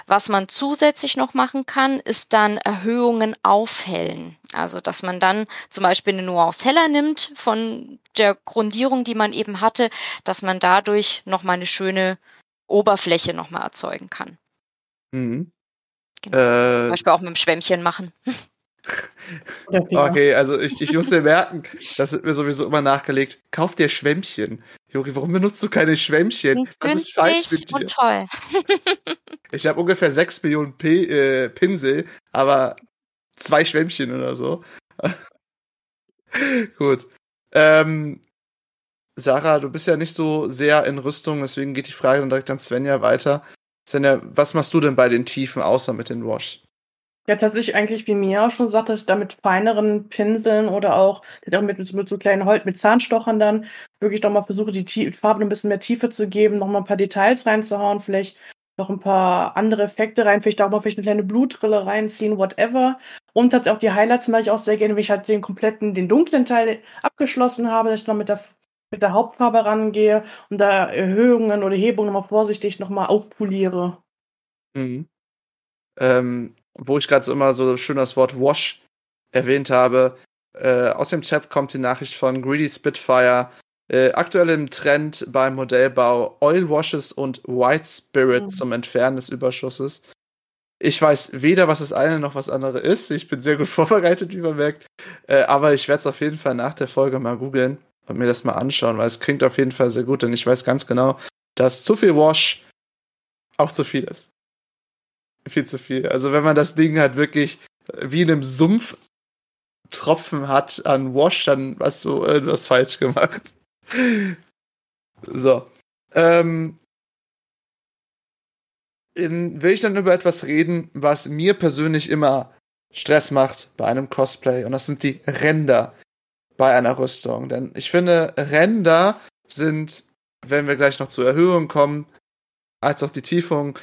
Was man zusätzlich noch machen kann, ist dann Erhöhungen aufhellen. Also, dass man dann zum Beispiel eine Nuance heller nimmt von der Grundierung, die man eben hatte, dass man dadurch nochmal eine schöne Oberfläche nochmal erzeugen kann. Mhm. Genau. Äh, Zum Beispiel auch mit dem Schwämmchen machen. <laughs> okay, also ich, ich muss mir merken, das wird mir sowieso immer nachgelegt. Kauf dir Schwämmchen. Jogi, warum benutzt du keine Schwämmchen? Was ist falsch mit dir? Und toll. <laughs> ich habe ungefähr sechs Millionen P äh, Pinsel, aber zwei Schwämmchen oder so. <laughs> Gut. Ähm, Sarah, du bist ja nicht so sehr in Rüstung, deswegen geht die Frage dann direkt an Svenja weiter. Svenja, was machst du denn bei den Tiefen außer mit den Wash? Ja, tatsächlich eigentlich, wie Mia auch schon sagte, ist da mit feineren Pinseln oder auch mit, mit so kleinen Holz, mit Zahnstochern dann wirklich nochmal versuche, die Tie Farbe ein bisschen mehr Tiefe zu geben, nochmal ein paar Details reinzuhauen, vielleicht noch ein paar andere Effekte rein, vielleicht auch mal vielleicht eine kleine Blutrille reinziehen, whatever. Und tatsächlich auch die Highlights mache ich auch sehr gerne, wenn ich halt den kompletten, den dunklen Teil abgeschlossen habe, dass ich noch mit der, mit der Hauptfarbe rangehe und da Erhöhungen oder Hebungen nochmal vorsichtig nochmal aufpoliere. Mhm. Ähm, wo ich gerade so immer so schön das Wort Wash erwähnt habe. Äh, aus dem Chat kommt die Nachricht von Greedy Spitfire. Äh, aktuell im Trend beim Modellbau Oil Washes und White Spirit mhm. zum Entfernen des Überschusses. Ich weiß weder, was das eine noch was andere ist. Ich bin sehr gut <laughs> vorbereitet, wie man merkt. Äh, aber ich werde es auf jeden Fall nach der Folge mal googeln und mir das mal anschauen, weil es klingt auf jeden Fall sehr gut, denn ich weiß ganz genau, dass zu viel Wash auch zu viel ist viel zu viel. Also wenn man das Ding halt wirklich wie in einem Sumpf Tropfen hat an Wash, dann hast du irgendwas falsch gemacht. <laughs> so. Ähm, in, will ich dann über etwas reden, was mir persönlich immer Stress macht bei einem Cosplay und das sind die Ränder bei einer Rüstung. Denn ich finde, Ränder sind, wenn wir gleich noch zur Erhöhung kommen, als auch die Tiefung,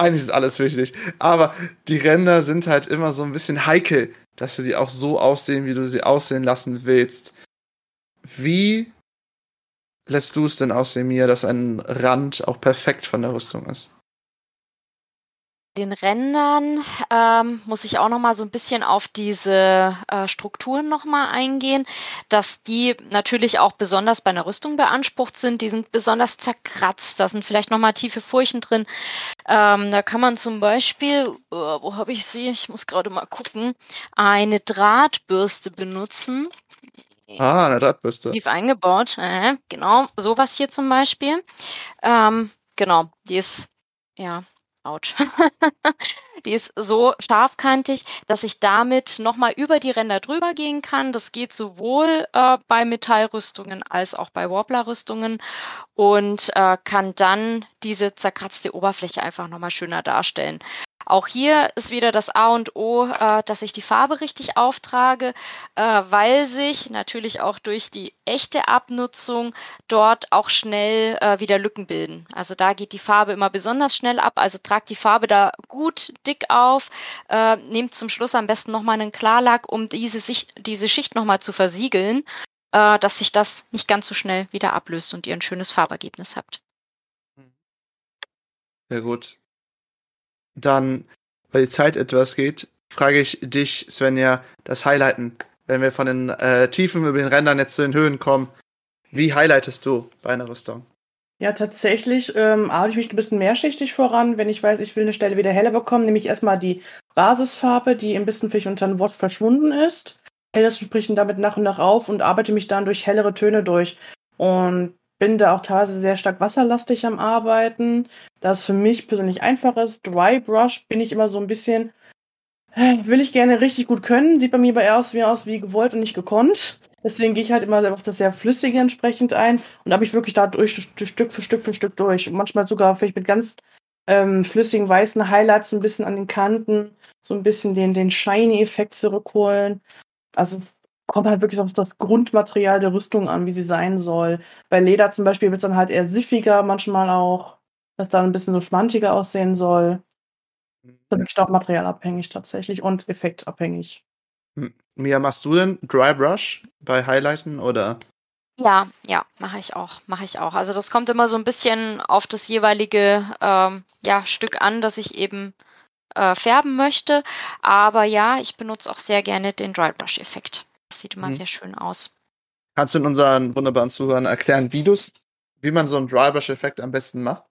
eigentlich ist alles wichtig, aber die Ränder sind halt immer so ein bisschen heikel, dass sie die auch so aussehen, wie du sie aussehen lassen willst. Wie lässt du es denn aussehen, Mia, dass ein Rand auch perfekt von der Rüstung ist? Den Rändern ähm, muss ich auch noch mal so ein bisschen auf diese äh, Strukturen noch mal eingehen, dass die natürlich auch besonders bei einer Rüstung beansprucht sind. Die sind besonders zerkratzt, da sind vielleicht noch mal tiefe Furchen drin. Ähm, da kann man zum Beispiel, äh, wo habe ich sie? Ich muss gerade mal gucken, eine Drahtbürste benutzen. Ah, eine Drahtbürste. Tief eingebaut, äh, genau, sowas hier zum Beispiel. Ähm, genau, die ist ja Autsch. <laughs> die ist so scharfkantig, dass ich damit nochmal über die Ränder drüber gehen kann. Das geht sowohl äh, bei Metallrüstungen als auch bei Warbler-Rüstungen und äh, kann dann diese zerkratzte Oberfläche einfach nochmal schöner darstellen. Auch hier ist wieder das A und O, äh, dass ich die Farbe richtig auftrage, äh, weil sich natürlich auch durch die echte Abnutzung dort auch schnell äh, wieder Lücken bilden. Also da geht die Farbe immer besonders schnell ab. Also tragt die Farbe da gut dick auf, äh, nehmt zum Schluss am besten nochmal einen Klarlack, um diese, Sicht, diese Schicht nochmal zu versiegeln, äh, dass sich das nicht ganz so schnell wieder ablöst und ihr ein schönes Farbergebnis habt. Sehr gut dann, weil die Zeit etwas geht, frage ich dich, Svenja, das Highlighten. Wenn wir von den äh, Tiefen über den Rändern jetzt zu den Höhen kommen, wie highlightest du bei einer Rüstung? Ja, tatsächlich ähm, arbeite ich mich ein bisschen mehrschichtig voran. Wenn ich weiß, ich will eine Stelle wieder heller bekommen, nehme ich erstmal die Basisfarbe, die ein bisschen vielleicht unter ein Wort verschwunden ist. Helles sprechen damit nach und nach auf und arbeite mich dann durch hellere Töne durch. Und bin da auch teilweise sehr stark wasserlastig am Arbeiten, da es für mich persönlich einfach ist. Dry Brush bin ich immer so ein bisschen, äh, will ich gerne richtig gut können, sieht bei mir eher aus wie, aus wie gewollt und nicht gekonnt. Deswegen gehe ich halt immer auf das sehr Flüssige entsprechend ein und habe ich wirklich da durch, Stück für Stück für Stück durch. Und manchmal sogar vielleicht mit ganz ähm, flüssigen weißen Highlights ein bisschen an den Kanten, so ein bisschen den, den Shiny-Effekt zurückholen. Also es kommt halt wirklich auf das Grundmaterial der Rüstung an, wie sie sein soll. Bei Leder zum Beispiel wird es dann halt eher siffiger, manchmal auch, dass dann ein bisschen so schmantiger aussehen soll. Das ist wirklich auch materialabhängig tatsächlich und effektabhängig. Hm. Mia, machst du denn Dry Brush bei Highlighten oder? Ja, ja, mache ich auch, mache ich auch. Also das kommt immer so ein bisschen auf das jeweilige ähm, ja, Stück an, das ich eben äh, färben möchte. Aber ja, ich benutze auch sehr gerne den Dry Brush Effekt. Das sieht immer mhm. sehr schön aus. Kannst du in unseren wunderbaren Zuhörern erklären, wie, wie man so einen Drybrush-Effekt am besten macht?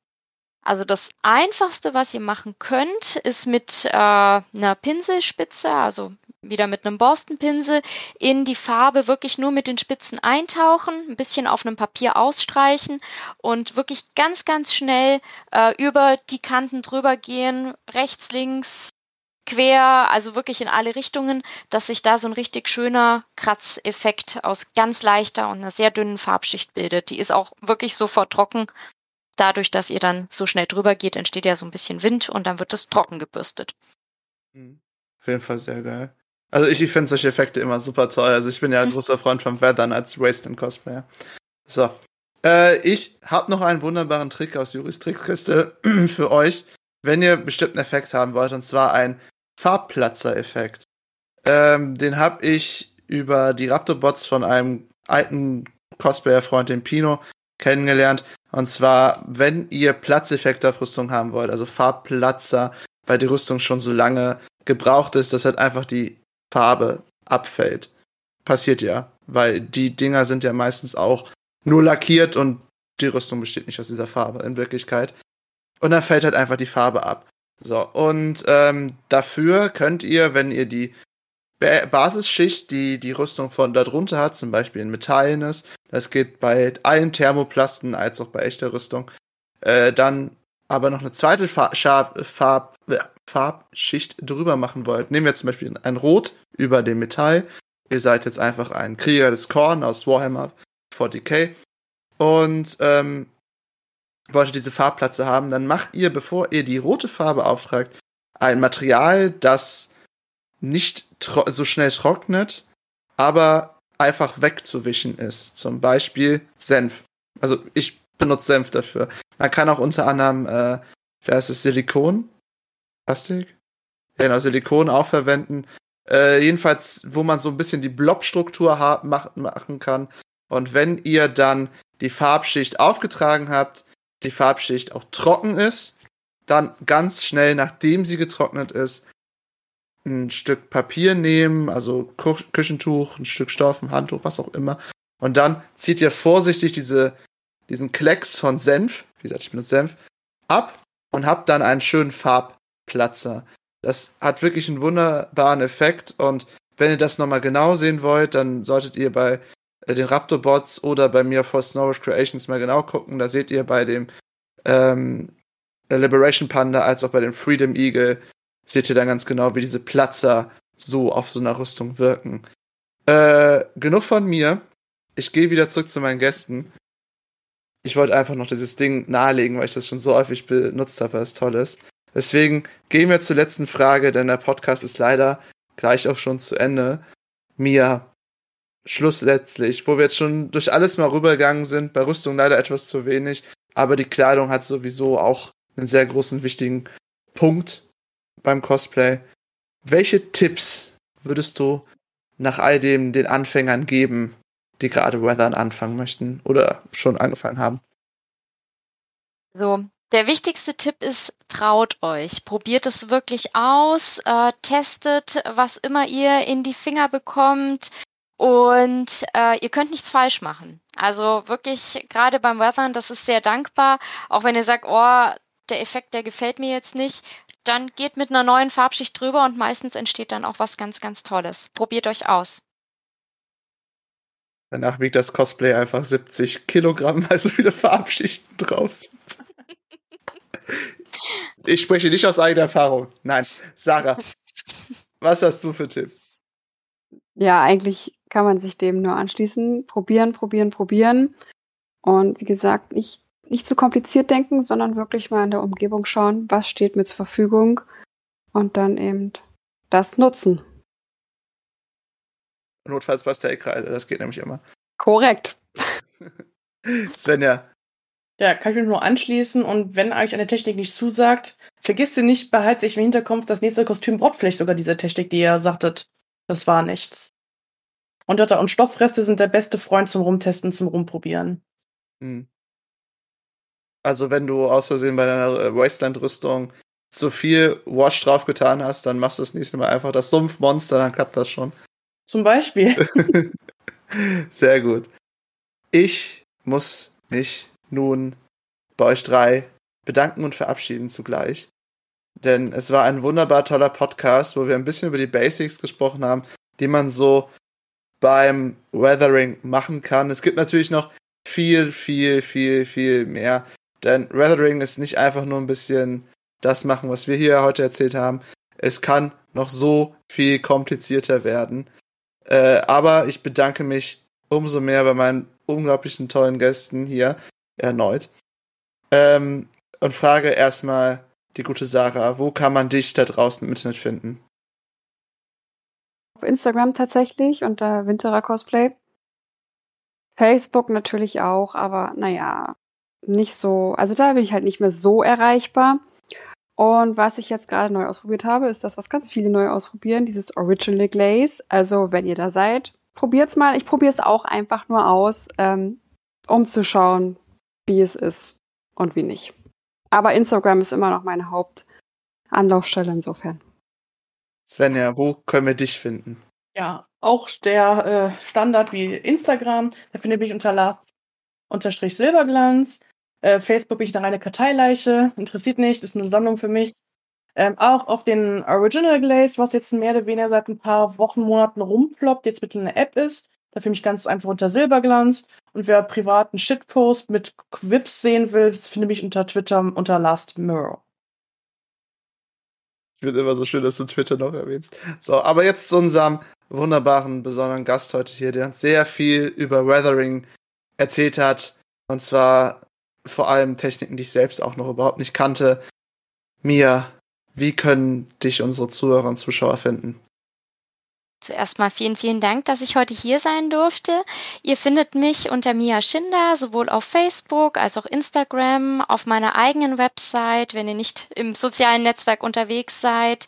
Also das Einfachste, was ihr machen könnt, ist mit äh, einer Pinselspitze, also wieder mit einem Borstenpinsel, in die Farbe wirklich nur mit den Spitzen eintauchen, ein bisschen auf einem Papier ausstreichen und wirklich ganz, ganz schnell äh, über die Kanten drüber gehen, rechts, links, quer, also wirklich in alle Richtungen, dass sich da so ein richtig schöner Kratzeffekt aus ganz leichter und einer sehr dünnen Farbschicht bildet. Die ist auch wirklich sofort trocken. Dadurch, dass ihr dann so schnell drüber geht, entsteht ja so ein bisschen Wind und dann wird es trocken gebürstet. Mhm. Auf jeden Fall sehr geil. Also ich, ich finde solche Effekte immer super toll. Also ich bin ja ein mhm. großer Freund von Weathern als Wasteland Cosplayer. So. Äh, ich habe noch einen wunderbaren Trick aus Juris Trickkiste <clears throat> für euch, wenn ihr bestimmten Effekt haben wollt, und zwar ein Farbplatzer-Effekt. Ähm, den habe ich über die Raptor-Bots von einem alten Cosplayer-Freund, dem Pino, kennengelernt. Und zwar, wenn ihr Platzeffekte auf Rüstung haben wollt, also Farbplatzer, weil die Rüstung schon so lange gebraucht ist, dass halt einfach die Farbe abfällt. Passiert ja, weil die Dinger sind ja meistens auch nur lackiert und die Rüstung besteht nicht aus dieser Farbe in Wirklichkeit. Und dann fällt halt einfach die Farbe ab. So, und ähm, dafür könnt ihr, wenn ihr die ba Basisschicht, die die Rüstung von da drunter hat, zum Beispiel in metallenes, das geht bei allen Thermoplasten als auch bei echter Rüstung, äh, dann aber noch eine zweite Farb, Farb, äh, Farbschicht drüber machen wollt. Nehmen wir zum Beispiel ein Rot über dem Metall. Ihr seid jetzt einfach ein Krieger des Korn aus Warhammer 40k und ähm, wollt ihr diese Farbplatze haben, dann macht ihr, bevor ihr die rote Farbe auftragt, ein Material, das nicht so schnell trocknet, aber einfach wegzuwischen ist. Zum Beispiel Senf. Also ich benutze Senf dafür. Man kann auch unter anderem, äh, wer ist es, Silikon? Plastik? Ja, genau, Silikon auch verwenden. Äh, jedenfalls, wo man so ein bisschen die Blobstruktur machen kann. Und wenn ihr dann die Farbschicht aufgetragen habt, die Farbschicht auch trocken ist, dann ganz schnell, nachdem sie getrocknet ist, ein Stück Papier nehmen, also Küchentuch, ein Stück Stoff, ein Handtuch, was auch immer. Und dann zieht ihr vorsichtig diese, diesen Klecks von Senf, wie gesagt, ich benutze Senf, ab und habt dann einen schönen Farbplatzer. Das hat wirklich einen wunderbaren Effekt und wenn ihr das nochmal genau sehen wollt, dann solltet ihr bei den Raptor-Bots oder bei mir vor Snowrush Creations mal genau gucken. Da seht ihr bei dem ähm, Liberation Panda als auch bei dem Freedom Eagle seht ihr dann ganz genau, wie diese Platzer so auf so einer Rüstung wirken. Äh, genug von mir. Ich gehe wieder zurück zu meinen Gästen. Ich wollte einfach noch dieses Ding nahelegen, weil ich das schon so häufig benutzt habe, weil es toll ist. Deswegen gehen wir zur letzten Frage, denn der Podcast ist leider gleich auch schon zu Ende. Mia, schlussletztlich, wo wir jetzt schon durch alles mal rübergegangen sind, bei Rüstung leider etwas zu wenig, aber die Kleidung hat sowieso auch einen sehr großen, wichtigen Punkt beim Cosplay. Welche Tipps würdest du nach all dem den Anfängern geben, die gerade Weathern anfangen möchten oder schon angefangen haben? So, der wichtigste Tipp ist, traut euch. Probiert es wirklich aus, äh, testet, was immer ihr in die Finger bekommt. Und äh, ihr könnt nichts falsch machen. Also wirklich, gerade beim Weathern, das ist sehr dankbar. Auch wenn ihr sagt, oh, der Effekt, der gefällt mir jetzt nicht, dann geht mit einer neuen Farbschicht drüber und meistens entsteht dann auch was ganz, ganz Tolles. Probiert euch aus. Danach wiegt das Cosplay einfach 70 Kilogramm, <laughs> weil so viele Farbschichten drauf sind. <laughs> ich spreche nicht aus eigener Erfahrung. Nein. Sarah, <laughs> was hast du für Tipps? Ja, eigentlich kann man sich dem nur anschließen. Probieren, probieren, probieren. Und wie gesagt, nicht nicht zu kompliziert denken, sondern wirklich mal in der Umgebung schauen, was steht mir zur Verfügung und dann eben das nutzen. Notfalls Pastellkreide, das geht nämlich immer. Korrekt. <laughs> Svenja. Ja, kann ich mich nur anschließen und wenn euch eine Technik nicht zusagt, vergisst sie nicht, behalte sich im Hinterkopf, das nächste Kostüm braucht vielleicht sogar diese Technik, die ihr sagtet, das war nichts. Und, und Stoffreste sind der beste Freund zum Rumtesten, zum Rumprobieren. Hm. Also wenn du aus Versehen bei deiner äh, Wasteland-Rüstung zu viel Wash drauf getan hast, dann machst du das nächste Mal einfach das Sumpfmonster, dann klappt das schon. Zum Beispiel. <laughs> Sehr gut. Ich muss mich nun bei euch drei bedanken und verabschieden zugleich. Denn es war ein wunderbar toller Podcast, wo wir ein bisschen über die Basics gesprochen haben, die man so beim Weathering machen kann. Es gibt natürlich noch viel, viel, viel, viel mehr. Denn Weathering ist nicht einfach nur ein bisschen das machen, was wir hier heute erzählt haben. Es kann noch so viel komplizierter werden. Äh, aber ich bedanke mich umso mehr bei meinen unglaublichen tollen Gästen hier erneut. Ähm, und frage erstmal die gute Sarah, wo kann man dich da draußen im Internet finden? Instagram tatsächlich unter Winterer Cosplay. Facebook natürlich auch, aber naja, nicht so, also da bin ich halt nicht mehr so erreichbar. Und was ich jetzt gerade neu ausprobiert habe, ist das, was ganz viele neu ausprobieren, dieses Original Glaze. Also wenn ihr da seid, probiert's mal. Ich probiere es auch einfach nur aus, ähm, um zu schauen, wie es ist und wie nicht. Aber Instagram ist immer noch meine Hauptanlaufstelle insofern. Svenja, wo können wir dich finden? Ja, auch der äh, Standard wie Instagram. Da findet mich unter Last unterstrich Silberglanz. Äh, Facebook bin ich eine reine Karteileiche, interessiert nicht, ist eine Sammlung für mich. Ähm, auch auf den Original Glaze, was jetzt mehr oder weniger seit ein paar Wochen, Monaten rumploppt, jetzt mit einer App ist. Da finde ich ganz einfach unter Silberglanz. Und wer privaten Shitpost mit Quips sehen will, finde mich unter Twitter unter Last Mirror. Ich finde immer so schön, dass du Twitter noch erwähnst. So, aber jetzt zu unserem wunderbaren, besonderen Gast heute hier, der uns sehr viel über Weathering erzählt hat. Und zwar vor allem Techniken, die ich selbst auch noch überhaupt nicht kannte. Mia, wie können dich unsere Zuhörer und Zuschauer finden? Zuerst mal vielen, vielen Dank, dass ich heute hier sein durfte. Ihr findet mich unter Mia Schinder, sowohl auf Facebook als auch Instagram, auf meiner eigenen Website, wenn ihr nicht im sozialen Netzwerk unterwegs seid.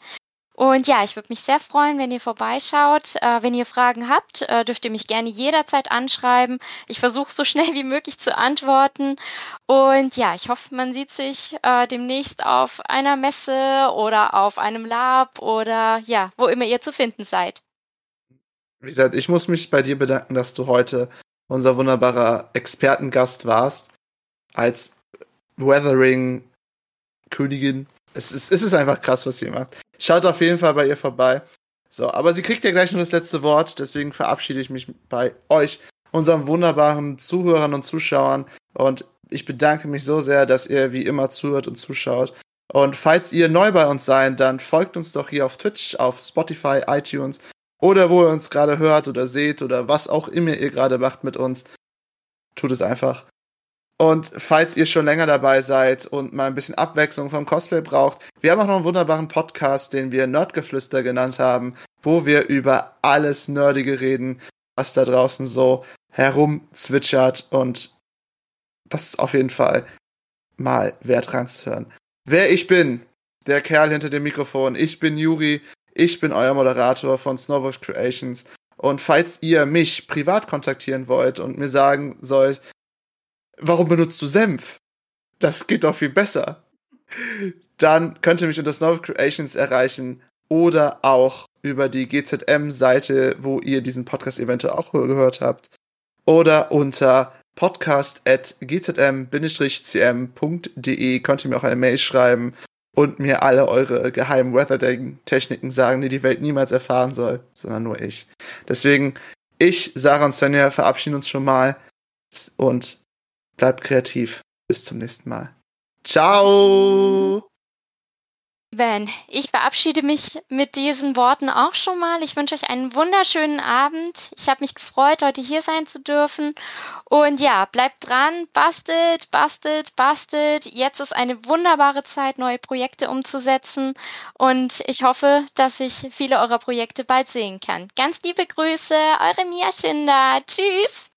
Und ja, ich würde mich sehr freuen, wenn ihr vorbeischaut. Äh, wenn ihr Fragen habt, äh, dürft ihr mich gerne jederzeit anschreiben. Ich versuche so <laughs> schnell wie möglich zu antworten. Und ja, ich hoffe, man sieht sich äh, demnächst auf einer Messe oder auf einem Lab oder ja, wo immer ihr zu finden seid. Wie gesagt, ich muss mich bei dir bedanken, dass du heute unser wunderbarer Expertengast warst. Als Weathering Königin. Es ist, es ist einfach krass, was sie macht. Schaut auf jeden Fall bei ihr vorbei. So, aber sie kriegt ja gleich nur das letzte Wort, deswegen verabschiede ich mich bei euch, unseren wunderbaren Zuhörern und Zuschauern. Und ich bedanke mich so sehr, dass ihr wie immer zuhört und zuschaut. Und falls ihr neu bei uns seid, dann folgt uns doch hier auf Twitch, auf Spotify, iTunes oder wo ihr uns gerade hört oder seht oder was auch immer ihr gerade macht mit uns. Tut es einfach. Und falls ihr schon länger dabei seid und mal ein bisschen Abwechslung vom Cosplay braucht, wir haben auch noch einen wunderbaren Podcast, den wir Nerdgeflüster genannt haben, wo wir über alles Nerdige reden, was da draußen so herumzwitschert und das ist auf jeden Fall mal wert reinzuhören. Wer ich bin, der Kerl hinter dem Mikrofon, ich bin Juri, ich bin euer Moderator von Snowboard Creations und falls ihr mich privat kontaktieren wollt und mir sagen sollt, warum benutzt du Senf? Das geht doch viel besser. Dann könnt ihr mich unter Snow Creations erreichen oder auch über die GZM-Seite, wo ihr diesen Podcast eventuell auch gehört habt. Oder unter podcast.gzm-cm.de könnt ihr mir auch eine Mail schreiben und mir alle eure geheimen Weathering-Techniken sagen, die die Welt niemals erfahren soll, sondern nur ich. Deswegen, ich, Sarah und Svenja verabschieden uns schon mal und Bleibt kreativ. Bis zum nächsten Mal. Ciao! Ben, ich verabschiede mich mit diesen Worten auch schon mal. Ich wünsche euch einen wunderschönen Abend. Ich habe mich gefreut, heute hier sein zu dürfen. Und ja, bleibt dran, bastelt, bastelt, bastelt. Jetzt ist eine wunderbare Zeit, neue Projekte umzusetzen. Und ich hoffe, dass ich viele eurer Projekte bald sehen kann. Ganz liebe Grüße, eure Mia Schinder. Tschüss!